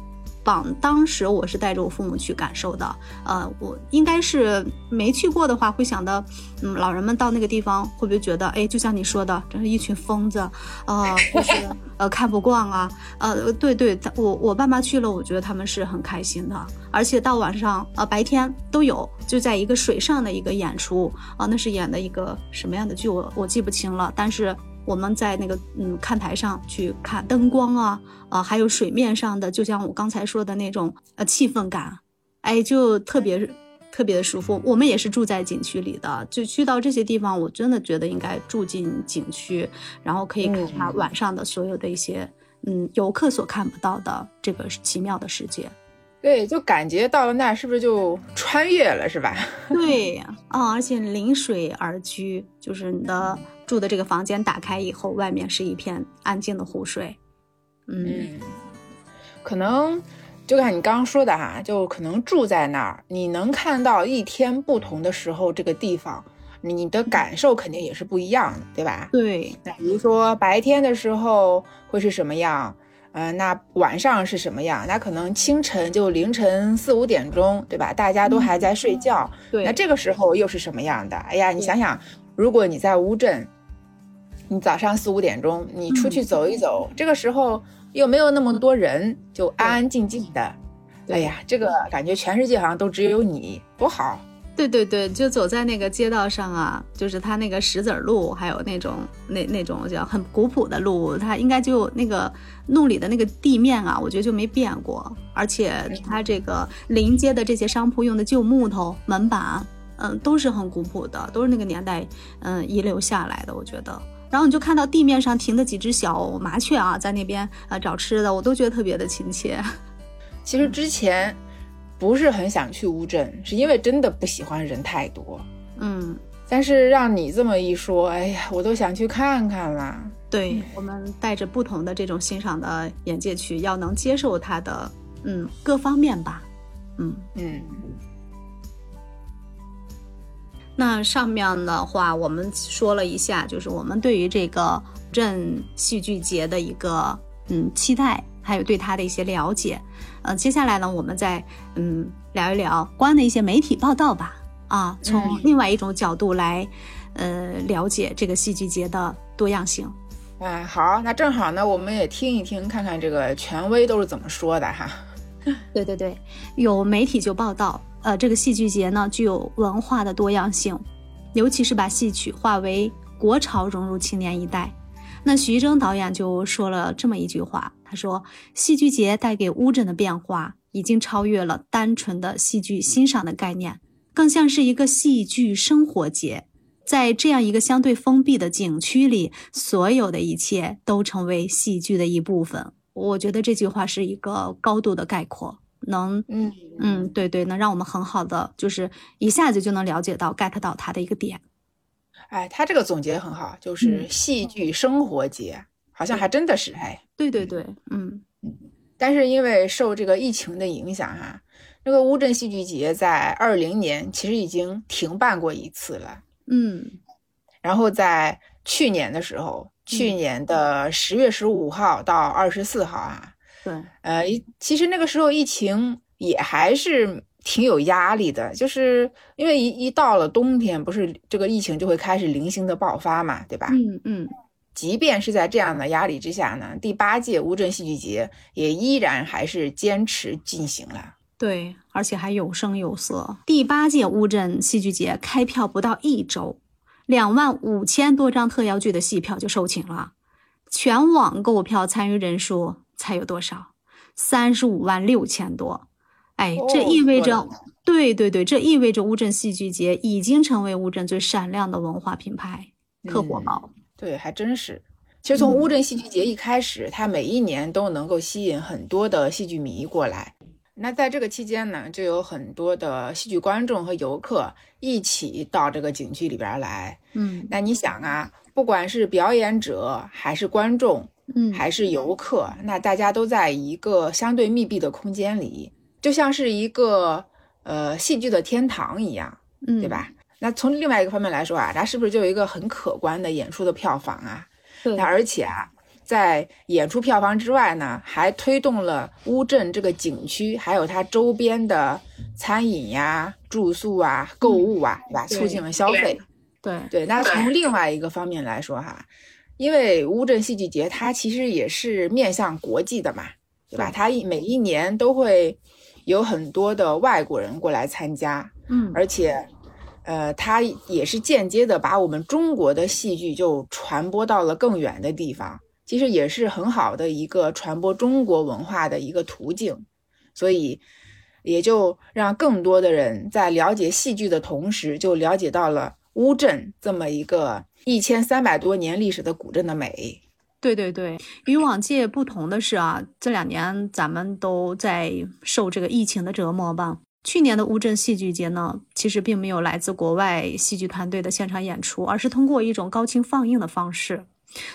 榜当时我是带着我父母去感受的，呃，我应该是没去过的话，会想到，嗯，老人们到那个地方会不会觉得，哎，就像你说的，真是一群疯子，呃，就是呃看不惯啊，呃，对对，我我爸妈去了，我觉得他们是很开心的，而且到晚上，呃，白天都有，就在一个水上的一个演出，啊，那是演的一个什么样的剧，我我记不清了，但是。我们在那个嗯看台上去看灯光啊啊，还有水面上的，就像我刚才说的那种呃气氛感，哎，就特别特别的舒服。我们也是住在景区里的，就去到这些地方，我真的觉得应该住进景区，然后可以看它晚上的所有的一些嗯游客所看不到的这个奇妙的世界。对，就感觉到了那是不是就穿越了，是吧？对啊，而且临水而居，就是你的住的这个房间打开以后，外面是一片安静的湖水。嗯，可能就看你刚刚说的哈，就可能住在那儿，你能看到一天不同的时候，这个地方你的感受肯定也是不一样的，对吧？对，那比如说白天的时候会是什么样？嗯，那晚上是什么样？那可能清晨就凌晨四五点钟，对吧？大家都还在睡觉。对，那这个时候又是什么样的？哎呀，你想想，如果你在乌镇，你早上四五点钟你出去走一走，这个时候又没有那么多人，就安安静静的。哎呀，这个感觉全世界好像都只有你，多好。对对对，就走在那个街道上啊，就是它那个石子路，还有那种那那种叫很古朴的路，它应该就那个路里的那个地面啊，我觉得就没变过，而且它这个临街的这些商铺用的旧木头门板，嗯，都是很古朴的，都是那个年代嗯遗留下来的，我觉得。然后你就看到地面上停的几只小麻雀啊，在那边啊找吃的，我都觉得特别的亲切。其实之前。不是很想去乌镇，是因为真的不喜欢人太多。嗯，但是让你这么一说，哎呀，我都想去看看了。对我们带着不同的这种欣赏的眼界去，要能接受它的嗯各方面吧。嗯嗯。那上面的话，我们说了一下，就是我们对于这个镇戏剧节的一个嗯期待，还有对它的一些了解。呃，接下来呢，我们再嗯聊一聊关的一些媒体报道吧。啊，从另外一种角度来，呃，了解这个戏剧节的多样性。哎，好，那正好呢，我们也听一听，看看这个权威都是怎么说的哈。对对对，有媒体就报道，呃，这个戏剧节呢具有文化的多样性，尤其是把戏曲化为国潮，融入青年一代。那徐峥导演就说了这么一句话，他说：“戏剧节带给乌镇的变化，已经超越了单纯的戏剧欣赏的概念，更像是一个戏剧生活节。在这样一个相对封闭的景区里，所有的一切都成为戏剧的一部分。”我觉得这句话是一个高度的概括，能，嗯嗯，对对，能让我们很好的就是一下子就能了解到 get 到它的一个点。哎，他这个总结很好，就是戏剧生活节，好像还真的是哎。对对对，嗯嗯。但是因为受这个疫情的影响哈，那个乌镇戏剧节在二零年其实已经停办过一次了。嗯。然后在去年的时候，去年的十月十五号到二十四号啊，对，呃，其实那个时候疫情也还是挺有压力的，就是因为一一到了冬天，不是这个疫情就会开始零星的爆发嘛，对吧？嗯嗯。即便是在这样的压力之下呢，第八届乌镇戏剧节也依然还是坚持进行了。对，而且还有声有色。第八届乌镇戏剧节开票不到一周，两万五千多张特邀剧的戏票就售罄了。全网购票参与人数才有多少？三十五万六千多。哎，这意味着，对对对，这意味着乌镇戏剧节已经成为乌镇最闪亮的文化品牌，特火爆。对，还真是。其实从乌镇戏剧节一开始，它每一年都能够吸引很多的戏剧迷过来。那在这个期间呢，就有很多的戏剧观众和游客一起到这个景区里边来。嗯，那你想啊，不管是表演者还是观众，嗯，还是游客，那大家都在一个相对密闭的空间里，就像是一个呃戏剧的天堂一样，嗯，对吧？那从另外一个方面来说啊，它是不是就有一个很可观的演出的票房啊？对。那而且啊，在演出票房之外呢，还推动了乌镇这个景区，还有它周边的餐饮呀、住宿啊、购物啊，对吧？促进了消费。对对。那从另外一个方面来说哈，因为乌镇戏剧节它其实也是面向国际的嘛，对吧？它每一年都会有很多的外国人过来参加，嗯，而且。呃，它也是间接的把我们中国的戏剧就传播到了更远的地方，其实也是很好的一个传播中国文化的一个途径，所以也就让更多的人在了解戏剧的同时，就了解到了乌镇这么一个一千三百多年历史的古镇的美。对对对，与往届不同的是啊，这两年咱们都在受这个疫情的折磨吧。去年的乌镇戏剧节呢，其实并没有来自国外戏剧团队的现场演出，而是通过一种高清放映的方式，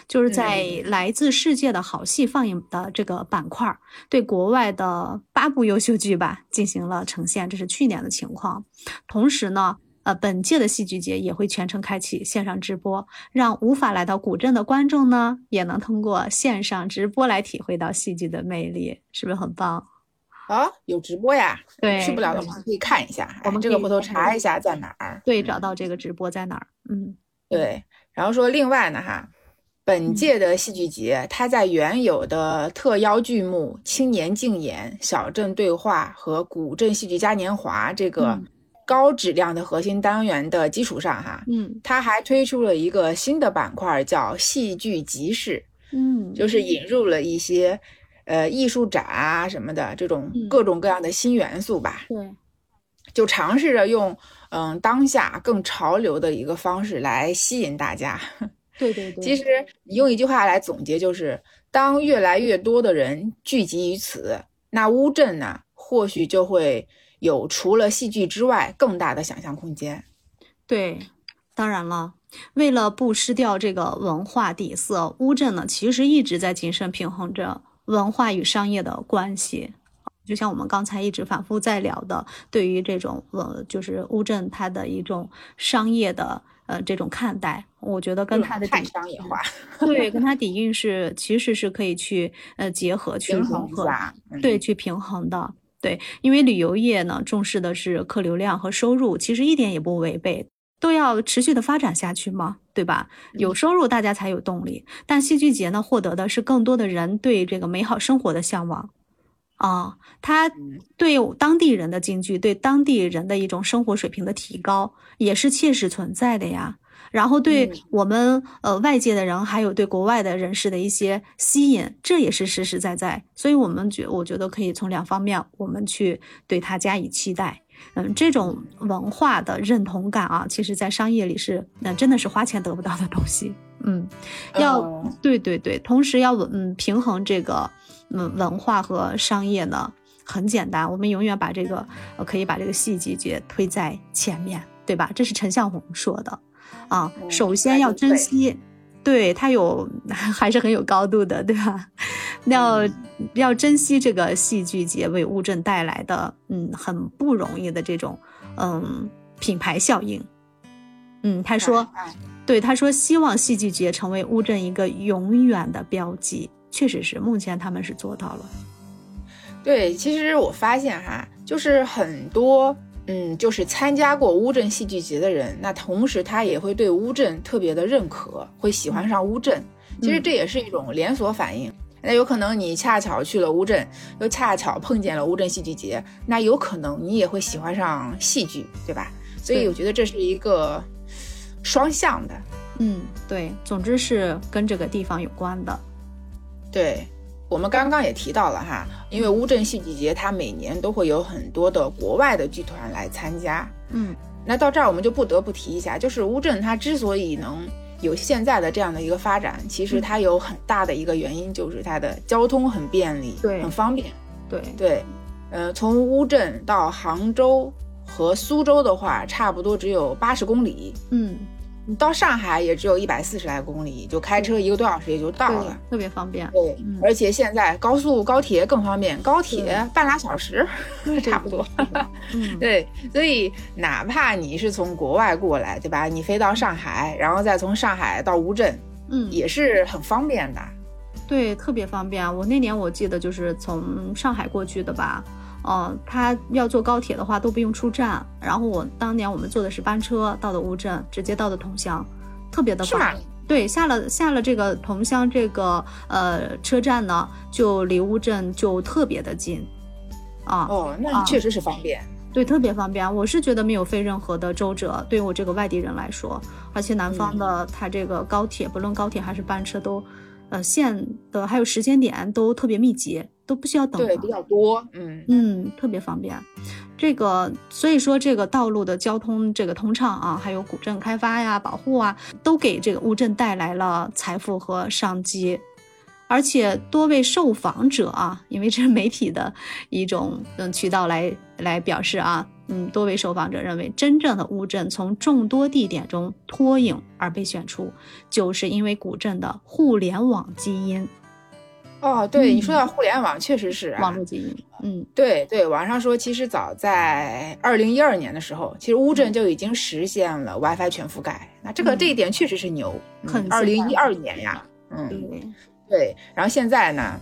就是在来自世界的好戏放映的这个板块，对国外的八部优秀剧吧进行了呈现。这是去年的情况。同时呢，呃，本届的戏剧节也会全程开启线上直播，让无法来到古镇的观众呢，也能通过线上直播来体会到戏剧的魅力，是不是很棒？啊，有直播呀！对，去不了的话可以看一下。我们这个回头查一下在哪儿。对，找到这个直播在哪儿。嗯，对。然后说另外呢，哈，本届的戏剧节，它在原有的特邀剧目《青年竞演》《小镇对话》和《古镇戏剧嘉年华》这个高质量的核心单元的基础上，哈，嗯，它还推出了一个新的板块，叫戏剧集市。嗯，就是引入了一些。呃，艺术展啊什么的，这种各种各样的新元素吧，对，就尝试着用嗯当下更潮流的一个方式来吸引大家。对对对，其实你用一句话来总结，就是当越来越多的人聚集于此，那乌镇呢，或许就会有除了戏剧之外更大的想象空间。对，当然了，为了不失掉这个文化底色，乌镇呢其实一直在谨慎平衡着。文化与商业的关系，就像我们刚才一直反复在聊的，对于这种呃，就是乌镇它的一种商业的呃这种看待，我觉得跟它的太商业化，对，跟它底蕴是其实是可以去呃结合去融合，对，去平衡的，对，因为旅游业呢重视的是客流量和收入，其实一点也不违背。都要持续的发展下去嘛，对吧？有收入，大家才有动力。但戏剧节呢，获得的是更多的人对这个美好生活的向往啊，它对当地人的京剧，对当地人的一种生活水平的提高，也是切实存在的呀。然后对我们呃外界的人，还有对国外的人士的一些吸引，这也是实实在在。所以我们觉，我觉得可以从两方面，我们去对它加以期待。嗯，这种文化的认同感啊，其实，在商业里是，那真的是花钱得不到的东西。嗯，要对对对，同时要嗯平衡这个嗯文化和商业呢，很简单，我们永远把这个呃可以把这个戏剧节推在前面，对吧？这是陈向红说的啊，首先要珍惜。对他有 还是很有高度的，对吧？要要珍惜这个戏剧节为乌镇带来的，嗯，很不容易的这种，嗯，品牌效应。嗯，他说，对他说，希望戏剧节成为乌镇一个永远的标记。确实是，目前他们是做到了。对，其实我发现哈，就是很多嗯，就是参加过乌镇戏剧节的人，那同时他也会对乌镇特别的认可，会喜欢上乌镇。其实这也是一种连锁反应。那有可能你恰巧去了乌镇，又恰巧碰见了乌镇戏剧节，那有可能你也会喜欢上戏剧，对吧？所以我觉得这是一个双向的。嗯，对，总之是跟这个地方有关的。对，我们刚刚也提到了哈，因为乌镇戏剧节它每年都会有很多的国外的剧团来参加。嗯，那到这儿我们就不得不提一下，就是乌镇它之所以能。有现在的这样的一个发展，其实它有很大的一个原因，就是它的交通很便利，对，很方便。对对，呃，从乌镇到杭州和苏州的话，差不多只有八十公里。嗯。你到上海也只有一百四十来公里，就开车一个多小时也就到了，特别方便。对，而且现在高速高铁更方便，高铁半拉小时，差不多。对，所以哪怕你是从国外过来，对吧？你飞到上海，然后再从上海到乌镇，嗯，也是很方便的。对，特别方便。我那年我记得就是从上海过去的吧。哦，他要坐高铁的话都不用出站，然后我当年我们坐的是班车到的乌镇，直接到的桐乡，特别的快。对，下了下了这个桐乡这个呃车站呢，就离乌镇就特别的近。啊，哦，那确实是方便。对，特别方便。我是觉得没有费任何的周折，对我这个外地人来说，而且南方的它这个高铁，不论高铁还是班车都，呃，线的还有时间点都特别密集。都不需要等，对，比较多，嗯嗯，特别方便。这个所以说，这个道路的交通这个通畅啊，还有古镇开发呀、保护啊，都给这个乌镇带来了财富和商机。而且多位受访者啊，因为这是媒体的一种嗯渠道来来表示啊，嗯，多位受访者认为，真正的乌镇从众多地点中脱颖而被选出，就是因为古镇的互联网基因。哦，对你说到互联网，确实是网络基因。嗯，对对，网上说，其实早在二零一二年的时候，其实乌镇就已经实现了 WiFi 全覆盖。那这个这一点确实是牛，很二零一二年呀，嗯，对对。然后现在呢，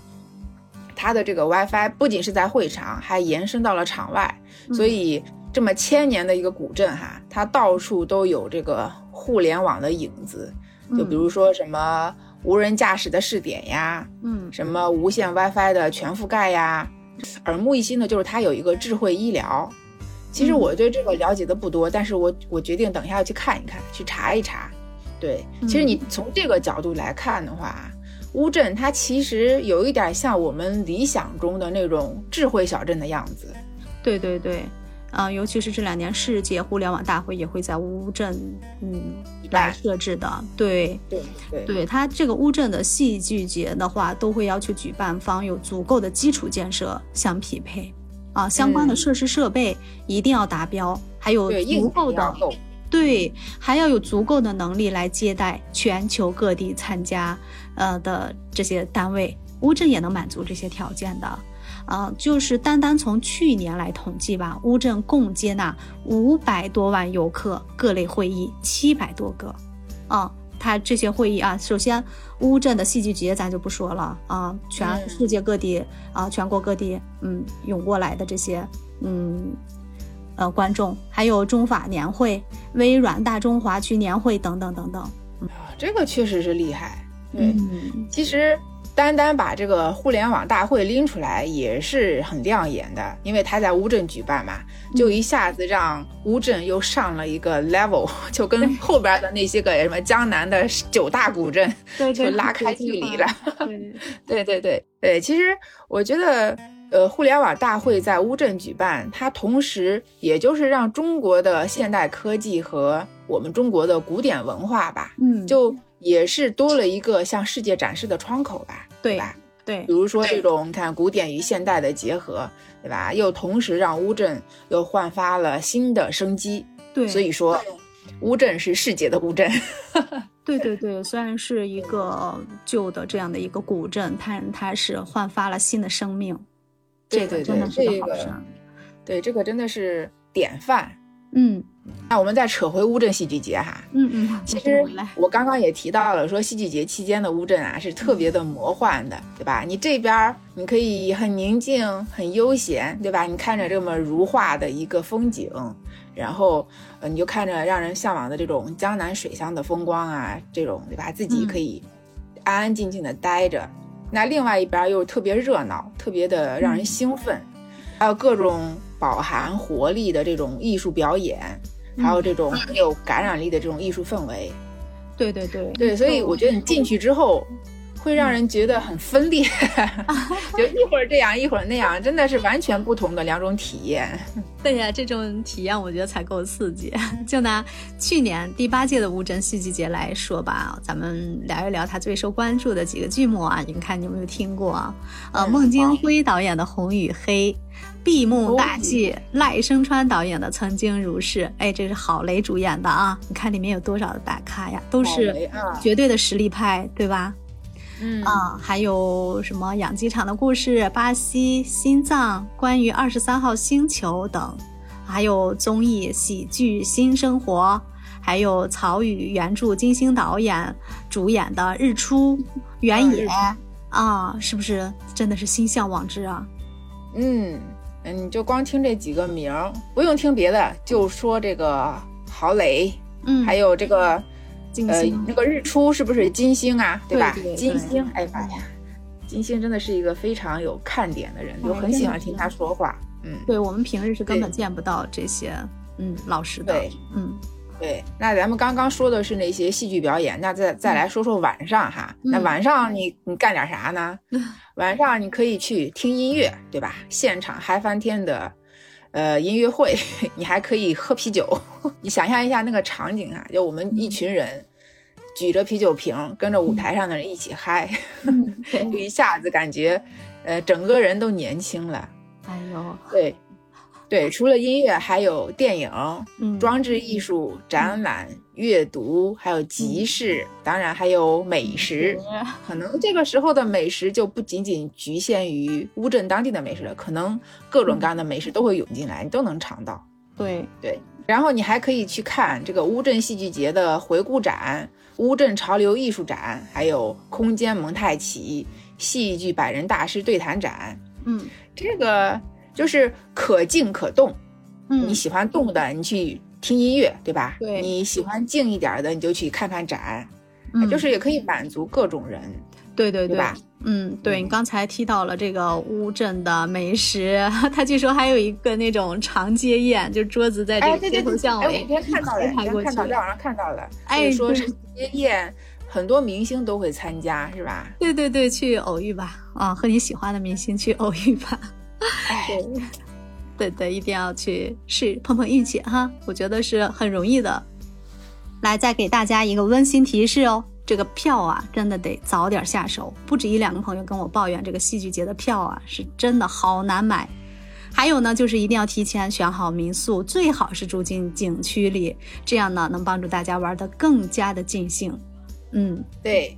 它的这个 WiFi 不仅是在会场，还延伸到了场外，所以这么千年的一个古镇哈，它到处都有这个互联网的影子，就比如说什么。无人驾驶的试点呀，嗯，什么无线 WiFi 的全覆盖呀，耳目一新的就是它有一个智慧医疗。其实我对这个了解的不多，但是我我决定等一下要去看一看，去查一查。对，其实你从这个角度来看的话，乌镇它其实有一点像我们理想中的那种智慧小镇的样子。对对对。啊，尤其是这两年世界互联网大会也会在乌镇，嗯，来设置的。对。对对，对它这个乌镇的戏剧节的话，都会要求举办方有足够的基础建设相匹配，啊，相关的设施设备一定要达标，还有足够的，对，还要有足够的能力来接待全球各地参加，呃的这些单位，乌镇也能满足这些条件的。啊，就是单单从去年来统计吧，乌镇共接纳五百多万游客，各类会议七百多个。啊，它这些会议啊，首先乌镇的戏剧节咱就不说了啊，全世界各地啊，全国各地嗯涌过来的这些嗯呃观众，还有中法年会、微软大中华区年会等等等等。啊，这个确实是厉害。嗯，其实。单单把这个互联网大会拎出来也是很亮眼的，因为他在乌镇举办嘛，就一下子让乌镇又上了一个 level，就跟后边的那些个什么江南的九大古镇 就拉开距离了。对对对对，其实我觉得，呃，互联网大会在乌镇举办，它同时也就是让中国的现代科技和我们中国的古典文化吧，嗯，就。也是多了一个向世界展示的窗口吧，对吧？对，比如说这种你看古典与现代的结合，对吧？又同时让乌镇又焕发了新的生机。对，所以说，乌镇是世界的乌镇。对对对，虽然是一个旧的这样的一个古镇，但它是焕发了新的生命。对对对，这个对这个真的是典范。嗯，那我们再扯回乌镇戏剧节哈。嗯嗯，其实我刚刚也提到了，说戏剧节期间的乌镇啊是特别的魔幻的，对吧？你这边你可以很宁静、很悠闲，对吧？你看着这么如画的一个风景，然后呃，你就看着让人向往的这种江南水乡的风光啊，这种对吧？自己可以安安静静的待着。那另外一边又特别热闹，特别的让人兴奋，还有各种饱含活力的这种艺术表演，还有这种很有感染力的这种艺术氛围。对对对对，所以我觉得你进去之后。会让人觉得很分裂，就一会儿这样，一会儿那样，真的是完全不同的两种体验。对呀，这种体验我觉得才够刺激。就拿去年第八届的乌镇戏剧节来说吧，咱们聊一聊他最受关注的几个剧目啊。你们看你有没有听过？呃，孟京辉导演的《红与黑》，闭幕大戏赖声川导演的《曾经如是》。哎，这是郝蕾主演的啊。你看里面有多少的大咖呀？都是绝对的实力派，对吧？嗯啊，还有什么养鸡场的故事、巴西心脏、关于二十三号星球等，还有综艺喜剧新生活，还有曹禺原著金星导演主演的日出原野啊，是不是真的是心向往之啊？嗯嗯，你就光听这几个名儿，不用听别的，就说这个郝蕾，嗯，还有这个。呃，那个日出是不是金星啊？对吧？金星，哎呀呀，金星真的是一个非常有看点的人，就很喜欢听他说话。嗯，对我们平日是根本见不到这些，嗯，老师的。嗯，对。那咱们刚刚说的是那些戏剧表演，那再再来说说晚上哈。那晚上你你干点啥呢？晚上你可以去听音乐，对吧？现场嗨翻天的，呃，音乐会，你还可以喝啤酒。你想象一下那个场景啊，就我们一群人。举着啤酒瓶，跟着舞台上的人一起嗨，就一下子感觉，呃，整个人都年轻了。哎呦，对，对，除了音乐，还有电影、嗯，装置艺术、展览、阅读，还有集市，当然还有美食。可能这个时候的美食就不仅仅局限于乌镇当地的美食了，可能各种各样的美食都会涌进来，你都能尝到。对对，然后你还可以去看这个乌镇戏剧节的回顾展。乌镇潮流艺术展，还有空间蒙太奇戏剧百人大师对谈展，嗯，这个就是可静可动，嗯，你喜欢动的，你去听音乐，对吧？对，你喜欢静一点的，你就去看看展，嗯就是也可以满足各种人。对对对吧？嗯，对你刚才提到了这个乌镇的美食，他据说还有一个那种长街宴，就桌子在这个街头巷尾。哎，我今天看到了，今天看到在网上看到了。哎，说是街宴很多明星都会参加，是吧？对对对，去偶遇吧，啊，和你喜欢的明星去偶遇吧。对，对对，一定要去试碰碰运气哈，我觉得是很容易的。来，再给大家一个温馨提示哦。这个票啊，真的得早点下手。不止一两个朋友跟我抱怨，这个戏剧节的票啊，是真的好难买。还有呢，就是一定要提前选好民宿，最好是住进景区里，这样呢，能帮助大家玩得更加的尽兴。嗯，对，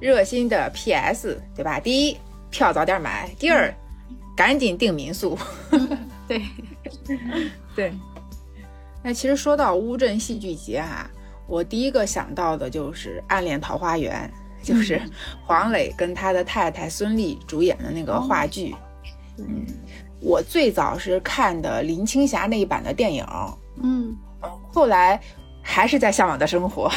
热心的 PS，对吧？第一，票早点买；第二，赶紧订民宿。对，对。那其实说到乌镇戏剧节啊。我第一个想到的就是《暗恋桃花源》，就是黄磊跟他的太太孙俪主演的那个话剧。嗯，我最早是看的林青霞那一版的电影。嗯，后来还是在《向往的生活》。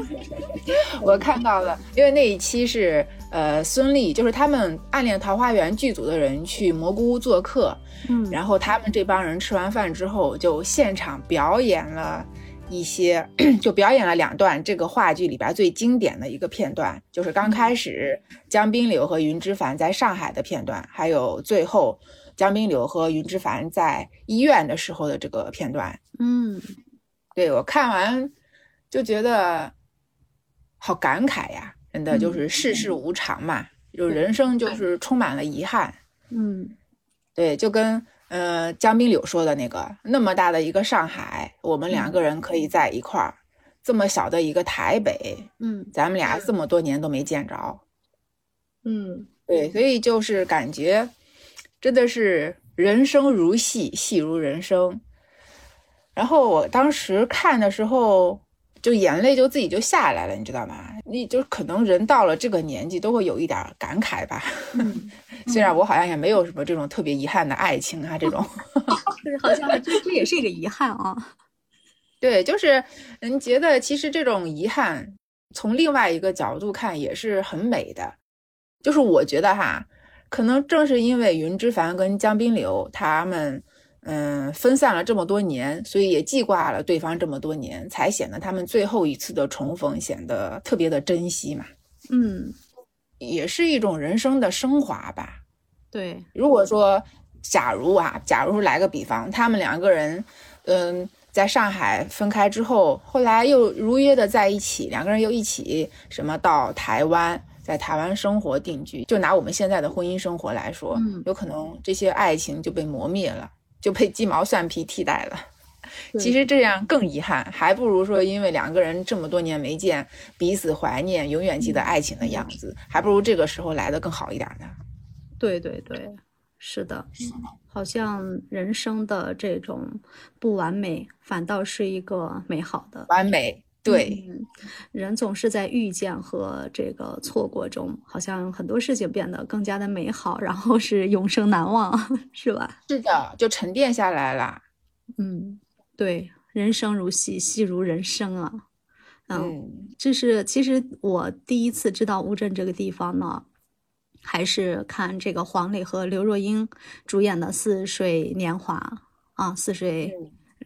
我看到了，因为那一期是呃孙俪，就是他们《暗恋桃花源》剧组的人去蘑菇屋做客。嗯，然后他们这帮人吃完饭之后，就现场表演了。一些就表演了两段这个话剧里边最经典的一个片段，就是刚开始江滨柳和云之凡在上海的片段，还有最后江滨柳和云之凡在医院的时候的这个片段。嗯，对我看完就觉得好感慨呀，真的就是世事无常嘛，就人生就是充满了遗憾。嗯，对，就跟。呃，江滨柳说的那个那么大的一个上海，我们两个人可以在一块儿；这么小的一个台北，嗯，咱们俩这么多年都没见着。嗯，对，所以就是感觉真的是人生如戏，戏如人生。然后我当时看的时候，就眼泪就自己就下来了，你知道吗？你就可能人到了这个年纪，都会有一点感慨吧。虽然我好像也没有什么这种特别遗憾的爱情啊，这种，是好像这这也是一个遗憾啊。对，就是嗯，觉得其实这种遗憾，从另外一个角度看也是很美的。就是我觉得哈，可能正是因为云之凡跟江滨柳他们。嗯，分散了这么多年，所以也记挂了对方这么多年，才显得他们最后一次的重逢显得特别的珍惜嘛。嗯，也是一种人生的升华吧。对，如果说，假如啊，假如来个比方，他们两个人，嗯，在上海分开之后，后来又如约的在一起，两个人又一起什么到台湾，在台湾生活定居，就拿我们现在的婚姻生活来说，有可能这些爱情就被磨灭了。就被鸡毛蒜皮替代了，其实这样更遗憾，还不如说因为两个人这么多年没见，彼此怀念，永远记得爱情的样子，还不如这个时候来的更好一点呢。对对对，是的，好像人生的这种不完美，反倒是一个美好的完美。对，人总是在遇见和这个错过中，好像很多事情变得更加的美好，然后是永生难忘，是吧？是的，就沉淀下来了。嗯，对，人生如戏，戏如人生啊。嗯，这是其实我第一次知道乌镇这个地方呢，还是看这个黄磊和刘若英主演的《似水年华》啊，《似水》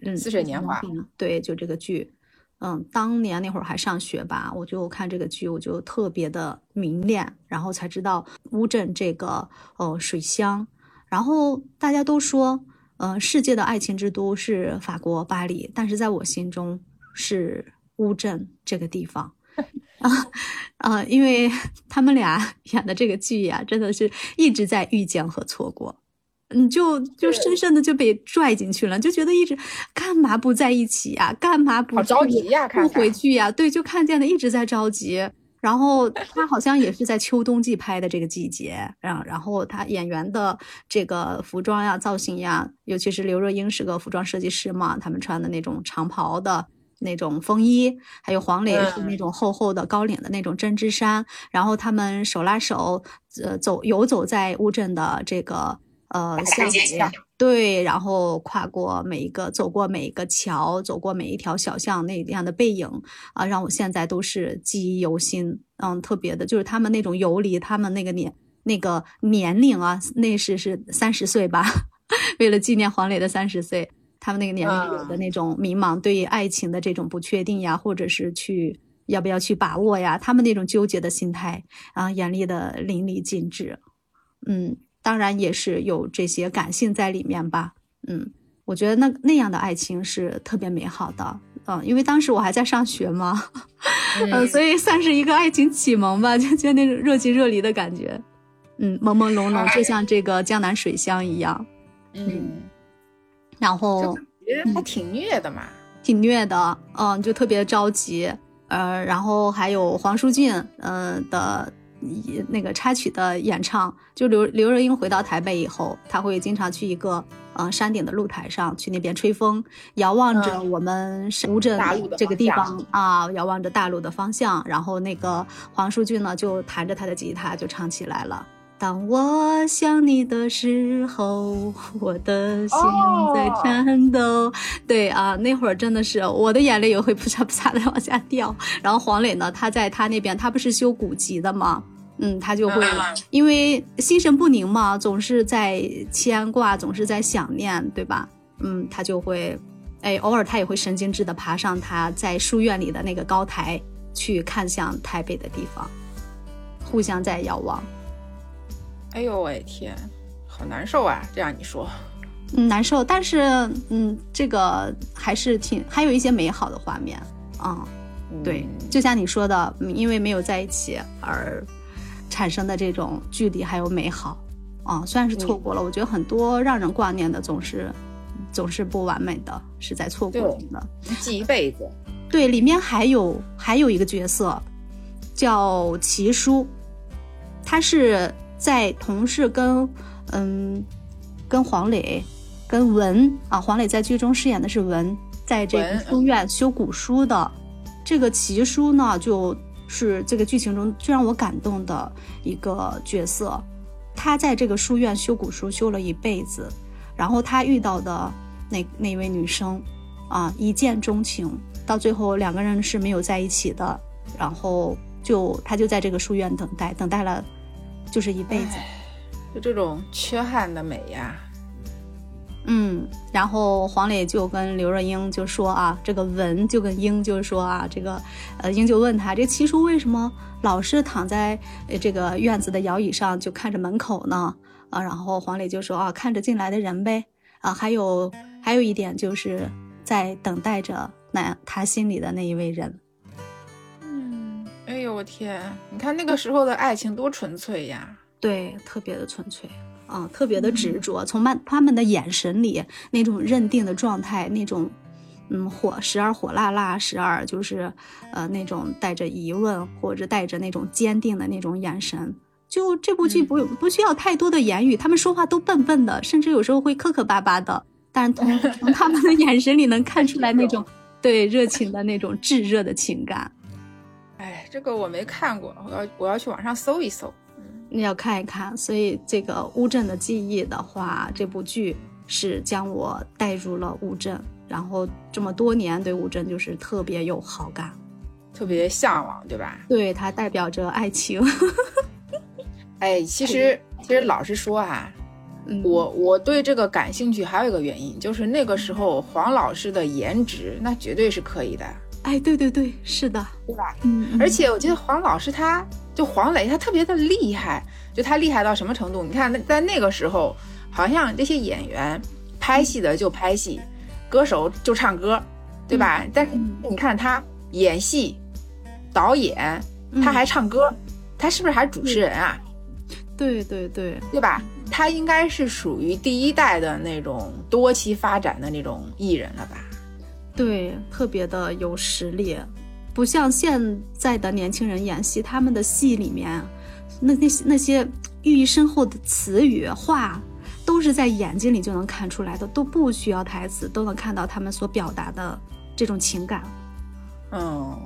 嗯，《似水年华》对，就这个剧。嗯，当年那会儿还上学吧，我就看这个剧，我就特别的迷恋，然后才知道乌镇这个呃水乡，然后大家都说，呃，世界的爱情之都是法国巴黎，但是在我心中是乌镇这个地方，啊啊，因为他们俩 演的这个剧呀，真的是一直在遇见和错过。你就就深深的就被拽进去了，就觉得一直干嘛不在一起呀？干嘛不着急呀？不回去呀？对，就看见的一直在着急。然后他好像也是在秋冬季拍的这个季节，然然后他演员的这个服装呀、造型呀，尤其是刘若英是个服装设计师嘛，他们穿的那种长袍的那种风衣，还有黄磊是那种厚厚的高领的那种针织衫，然后他们手拉手，呃，走游走在乌镇的这个。呃，巷子对，然后跨过每一个，走过每一个桥，走过每一条小巷，那样的背影啊，让我现在都是记忆犹新。嗯，特别的就是他们那种游离，他们那个年那个年龄啊，那是是三十岁吧？为了纪念黄磊的三十岁，他们那个年龄有的那种迷茫，对于爱情的这种不确定呀，或者是去要不要去把握呀，他们那种纠结的心态啊，演绎的淋漓尽致。嗯。当然也是有这些感性在里面吧，嗯，我觉得那那样的爱情是特别美好的，嗯，因为当时我还在上学嘛，嗯，所以算是一个爱情启蒙吧，就觉得那种热情热离的感觉，嗯，朦朦胧胧，就像这个江南水乡一样，嗯，然后还挺虐的嘛，挺虐的，嗯，就特别着急，呃，然后还有黄舒骏，嗯的。那个插曲的演唱，就刘刘若英回到台北以后，她会经常去一个呃山顶的露台上去那边吹风，遥望着我们乌镇这个地方啊，遥望着大陆的方向。然后那个黄舒骏呢，就弹着他的吉他就唱起来了。当我想你的时候，我的心在颤抖。对啊，那会儿真的是我的眼泪也会扑嚓扑嚓的往下掉。然后黄磊呢，他在他那边，他不是修古籍的吗？嗯，他就会因为心神不宁嘛，总是在牵挂，总是在想念，对吧？嗯，他就会，哎，偶尔他也会神经质的爬上他在书院里的那个高台，去看向台北的地方，互相在遥望。哎呦喂天，好难受啊！这样你说，嗯，难受，但是嗯，这个还是挺还有一些美好的画面啊。对，就像你说的，因为没有在一起而产生的这种距离还有美好啊。虽然是错过了，我觉得很多让人挂念的总是总是不完美的，是在错过中的，记一辈子。对，里面还有还有一个角色叫齐叔，他是。在同事跟，嗯，跟黄磊，跟文啊，黄磊在剧中饰演的是文，在这个书院修古书的。这个奇书呢，就是这个剧情中最让我感动的一个角色。他在这个书院修古书修了一辈子，然后他遇到的那那位女生，啊，一见钟情，到最后两个人是没有在一起的，然后就他就在这个书院等待，等待了，就是一辈子，就这种缺憾的美呀。嗯，然后黄磊就跟刘若英就说啊，这个文就跟英就说啊，这个，呃，英就问他，这七叔为什么老是躺在这个院子的摇椅上就看着门口呢？啊，然后黄磊就说啊，看着进来的人呗。啊，还有还有一点就是在等待着那他心里的那一位人。嗯，哎呦我天，你看那个时候的爱情多纯粹呀！对，特别的纯粹。啊，特别的执着，从慢他们的眼神里那种认定的状态，那种，嗯，火时而火辣辣，时而就是，呃，那种带着疑问或者带着那种坚定的那种眼神。就这部剧不不需要太多的言语，他们说话都笨笨的，甚至有时候会磕磕巴巴的，但是从 从他们的眼神里能看出来那种对热情的那种炙热的情感。哎，这个我没看过，我要我要去网上搜一搜。你要看一看，所以这个乌镇的记忆的话，这部剧是将我带入了乌镇，然后这么多年对乌镇就是特别有好感，特别向往，对吧？对，它代表着爱情。哎，其实其实老实说啊，我我对这个感兴趣还有一个原因，就是那个时候黄老师的颜值那绝对是可以的。哎，对对对，是的，对吧？嗯，而且我觉得黄老师他。就黄磊，他特别的厉害，就他厉害到什么程度？你看，在那个时候，好像这些演员拍戏的就拍戏，歌手就唱歌，对吧？但是你看他演戏、导演，他还唱歌，他是不是还主持人啊？对对对，对吧？他应该是属于第一代的那种多期发展的那种艺人了吧？对，特别的有实力。不像现在的年轻人演戏，他们的戏里面，那那些那些寓意深厚的词语话，都是在眼睛里就能看出来的，都不需要台词，都能看到他们所表达的这种情感。嗯，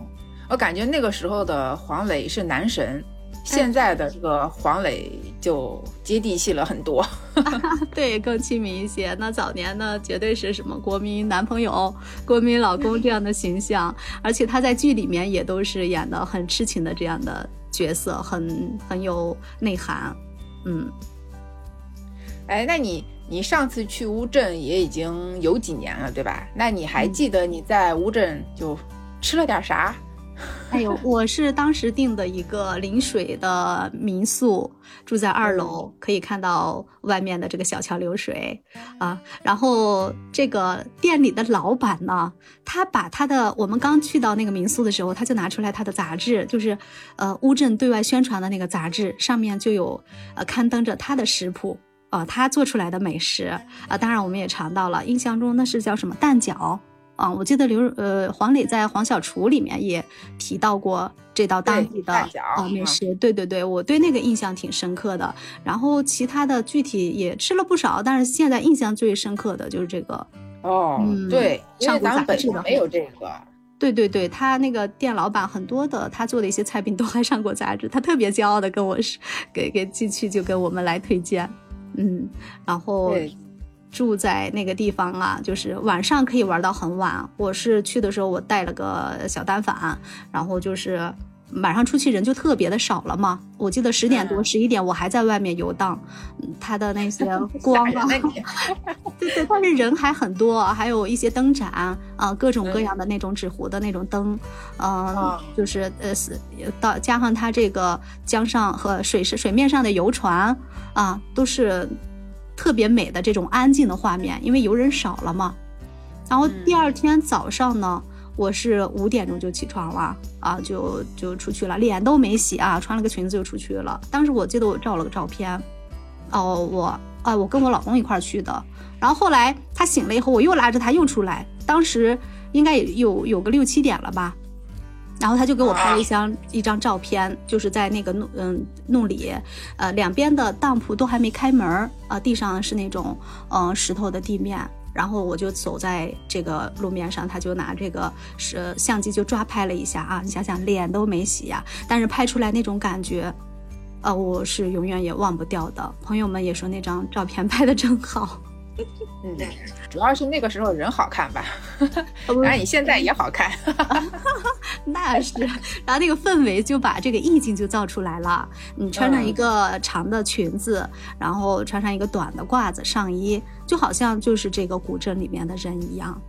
我感觉那个时候的黄磊是男神。现在的这个黄磊就接地气了很多，对，更亲民一些。那早年呢，绝对是什么国民男朋友、国民老公这样的形象，而且他在剧里面也都是演的很痴情的这样的角色，很很有内涵。嗯，哎，那你你上次去乌镇也已经有几年了，对吧？那你还记得你在乌镇就吃了点啥？哎呦，我是当时订的一个临水的民宿，住在二楼，可以看到外面的这个小桥流水啊。然后这个店里的老板呢，他把他的我们刚去到那个民宿的时候，他就拿出来他的杂志，就是呃乌镇对外宣传的那个杂志，上面就有呃刊登着他的食谱啊，他做出来的美食啊。当然我们也尝到了，印象中那是叫什么蛋饺。啊，我记得刘呃黄磊在《黄小厨》里面也提到过这道当地的啊美食，对对对，我对那个印象挺深刻的。然后其他的具体也吃了不少，但是现在印象最深刻的就是这个哦，对，上古杂志的没有这个，对对对，他那个店老板很多的，他做的一些菜品都还上过杂志，他特别骄傲的跟我是给给进去就跟我们来推荐，嗯，然后。住在那个地方啊，就是晚上可以玩到很晚。我是去的时候，我带了个小单反，然后就是晚上出去人就特别的少了嘛。我记得十点多、十一点我还在外面游荡，它的那些 光啊，对对，但是人还很多，还有一些灯展啊，各种各样的那种纸糊的那种灯，嗯，就是呃，到加上它这个江上和水是水面上的游船啊，都是。特别美的这种安静的画面，因为游人少了嘛。然后第二天早上呢，我是五点钟就起床了啊，就就出去了，脸都没洗啊，穿了个裙子就出去了。当时我记得我照了个照片，哦，我啊，我跟我老公一块去的。然后后来他醒了以后，我又拉着他又出来，当时应该有有个六七点了吧。然后他就给我拍了一张一张照片，就是在那个弄嗯弄里，呃两边的当铺都还没开门儿啊，地上是那种嗯石头的地面，然后我就走在这个路面上，他就拿这个是相机就抓拍了一下啊，你想想脸都没洗呀，但是拍出来那种感觉，呃，我是永远也忘不掉的。朋友们也说那张照片拍的真好。嗯，主要是那个时候人好看吧，当然你现在也好看，那是，然后那个氛围就把这个意境就造出来了。你穿上一个长的裙子，然后穿上一个短的褂子上衣，就好像就是这个古镇里面的人一样。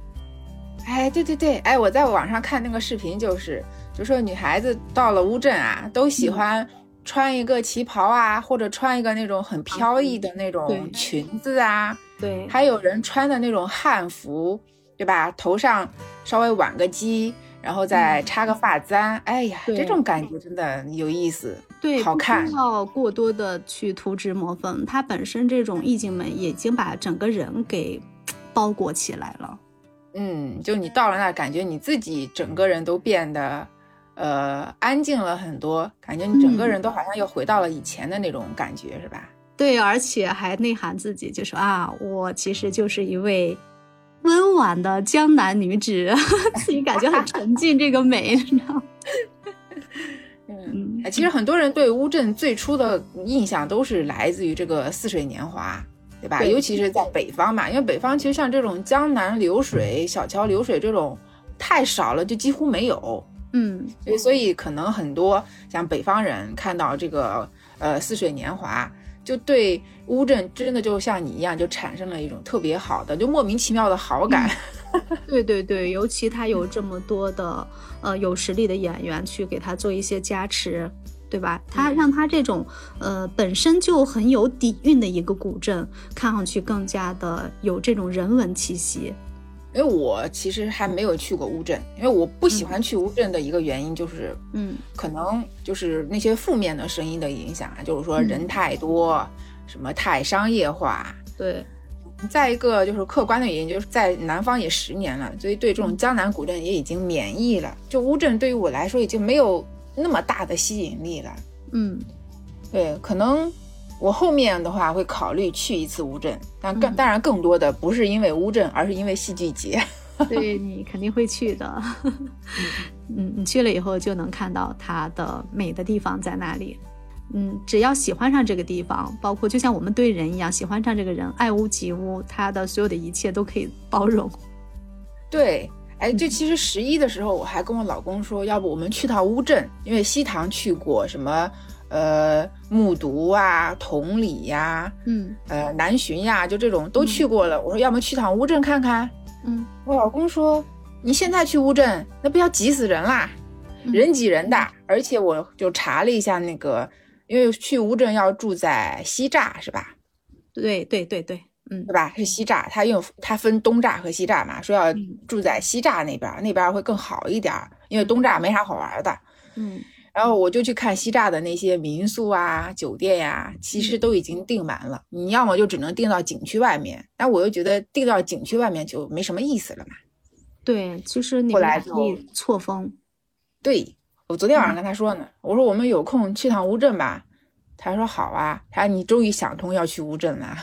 哎，对对对，哎，我在网上看那个视频，就是就说女孩子到了乌镇啊，都喜欢。穿一个旗袍啊，或者穿一个那种很飘逸的那种裙子啊，对，还有人穿的那种汉服，对吧？头上稍微挽个髻，然后再插个发簪，哎呀，这种感觉真的有意思，对，好看。不要过多的去涂脂抹粉，它本身这种意境美已经把整个人给包裹起来了。嗯，就你到了那儿，感觉你自己整个人都变得。呃，安静了很多，感觉你整个人都好像又回到了以前的那种感觉，是吧？对，而且还内涵自己，就说啊，我其实就是一位温婉的江南女子，自己感觉很沉浸这个美，你知道？嗯，其实很多人对乌镇最初的印象都是来自于这个似水年华，对吧？尤其是在北方嘛，因为北方其实像这种江南流水、小桥流水这种太少了，就几乎没有。嗯，所以所以可能很多像北方人看到这个呃似水年华，就对乌镇真的就像你一样，就产生了一种特别好的，就莫名其妙的好感。对对对，尤其他有这么多的呃有实力的演员去给他做一些加持，对吧？他让他这种呃本身就很有底蕴的一个古镇，看上去更加的有这种人文气息。因为我其实还没有去过乌镇，因为我不喜欢去乌镇的一个原因就是，嗯，可能就是那些负面的声音的影响，就是说人太多，什么太商业化。对。再一个就是客观的原因，就是在南方也十年了，所以对这种江南古镇也已经免疫了。就乌镇对于我来说已经没有那么大的吸引力了。嗯，对，可能。我后面的话会考虑去一次乌镇，但更当然更多的不是因为乌镇，而是因为戏剧节。对你肯定会去的，嗯，你去了以后就能看到它的美的地方在哪里。嗯，只要喜欢上这个地方，包括就像我们对人一样，喜欢上这个人，爱屋及乌，他的所有的一切都可以包容。对，哎，就其实十一的时候，我还跟我老公说，要不我们去趟乌镇，因为西塘去过什么。呃，木渎啊，同里呀，嗯，呃，南浔呀，就这种都去过了。我说，要么去趟乌镇看看。嗯，我老公说，你现在去乌镇，那不要挤死人啦，人挤人的。而且我就查了一下那个，因为去乌镇要住在西栅，是吧？对对对对，嗯，对吧？是西栅，它用它分东栅和西栅嘛，说要住在西栅那边，那边会更好一点，因为东栅没啥好玩的。嗯。然后我就去看西栅的那些民宿啊、酒店呀，其实都已经订满了。你要么就只能订到景区外面，但我又觉得订到景区外面就没什么意思了嘛。对，其实你来可以错峰。对，我昨天晚上跟他说呢，我说我们有空去趟乌镇吧。他说好啊，他说你终于想通要去乌镇了。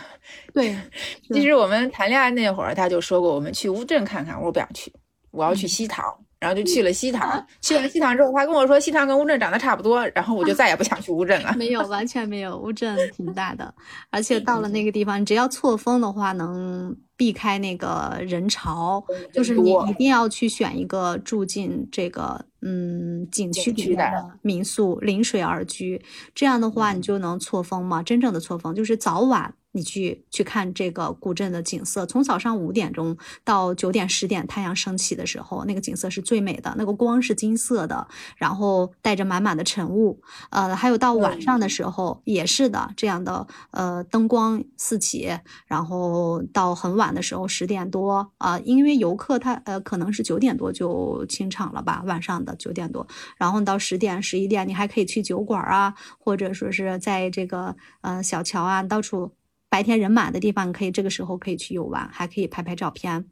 对，其实我们谈恋爱那会儿他就说过，我们去乌镇看看。我说不想去，我要去西塘。然后就去了西塘，去完西塘之后，他跟我说西塘跟乌镇长得差不多，然后我就再也不想去乌镇了。没有，完全没有，乌镇挺大的，而 且到了那个地方，你只要错峰的话，能避开那个人潮，就是你一定要去选一个住进这个嗯景区里面的民宿，临水而居，这样的话你就能错峰嘛。真正的错峰就是早晚。你去去看这个古镇的景色，从早上五点钟到九点十点，太阳升起的时候，那个景色是最美的，那个光是金色的，然后带着满满的晨雾。呃，还有到晚上的时候也是的，这样的呃灯光四起，然后到很晚的时候十点多啊，因为游客他呃可能是九点多就清场了吧，晚上的九点多，然后到十点十一点，你还可以去酒馆啊，或者说是在这个呃小桥啊到处。白天人满的地方，可以这个时候可以去游玩，还可以拍拍照片，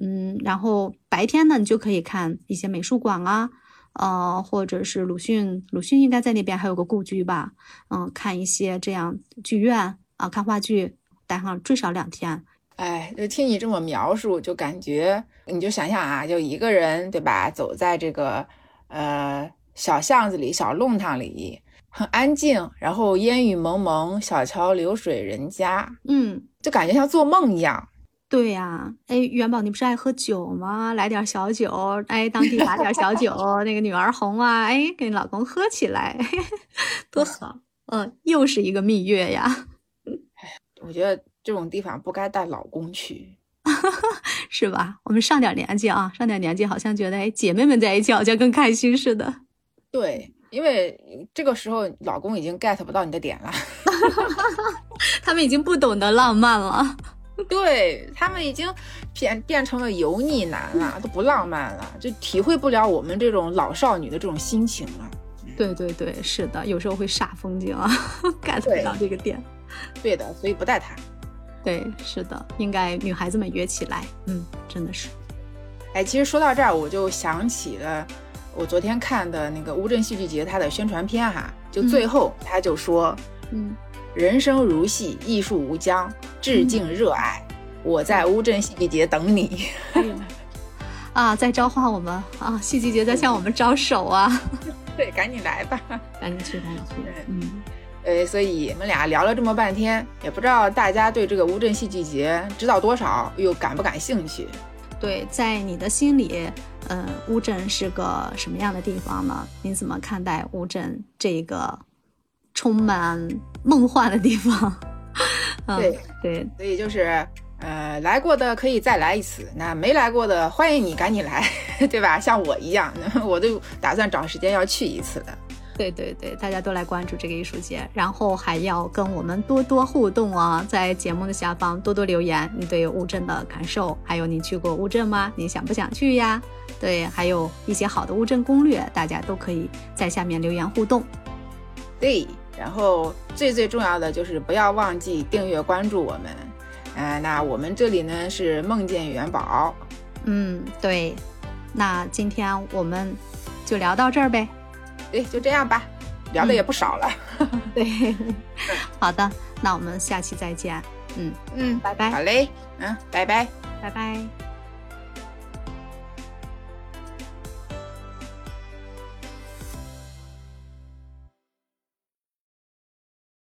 嗯，然后白天呢，你就可以看一些美术馆啊，呃，或者是鲁迅，鲁迅应该在那边还有个故居吧，嗯，看一些这样剧院啊，看话剧，待上最少两天。哎，就听你这么描述，就感觉你就想想啊，就一个人对吧，走在这个呃小巷子里、小弄堂里，很安静，然后烟雨蒙蒙，小桥流水人家，嗯，就感觉像做梦一样。对呀，哎，元宝，你不是爱喝酒吗？来点小酒，哎，当地打点小酒，那个女儿红啊，哎，跟老公喝起来，多好。嗯，又是一个蜜月呀。哎，我觉得。这种地方不该带老公去，是吧？我们上点年纪啊，上点年纪，好像觉得哎，姐妹们在一起好像更开心似的。对，因为这个时候老公已经 get 不到你的点了，他们已经不懂得浪漫了，对他们已经变变成了油腻男了，都不浪漫了，就体会不了我们这种老少女的这种心情了。对对对，是的，有时候会煞风景啊，get 不到这个点。对的，所以不带他。对，是的，应该女孩子们约起来，嗯，真的是。哎，其实说到这儿，我就想起了我昨天看的那个乌镇戏剧节它的宣传片哈，就最后他就说，嗯，人生如戏，艺术无疆，致敬热爱，我在乌镇戏剧节等你。啊，在召唤我们啊，戏剧节在向我们招手啊。对，赶紧来吧，赶紧去，赶紧去，嗯。呃，所以我们俩聊了这么半天，也不知道大家对这个乌镇戏剧节知道多少，又感不感兴趣？对，在你的心里，嗯，乌镇是个什么样的地方呢？你怎么看待乌镇这个充满梦幻的地方？对对，所以就是，呃，来过的可以再来一次，那没来过的欢迎你赶紧来，对吧？像我一样，我都打算找时间要去一次的。对对对，大家都来关注这个艺术节，然后还要跟我们多多互动啊，在节目的下方多多留言，你对乌镇的感受，还有你去过乌镇吗？你想不想去呀？对，还有一些好的乌镇攻略，大家都可以在下面留言互动。对，然后最最重要的就是不要忘记订阅关注我们。嗯，那我们这里呢是梦见元宝。嗯，对，那今天我们就聊到这儿呗。对，就这样吧，聊的也不少了。对，好的，那我们下期再见。嗯嗯，拜拜。好嘞，嗯，拜拜，拜拜。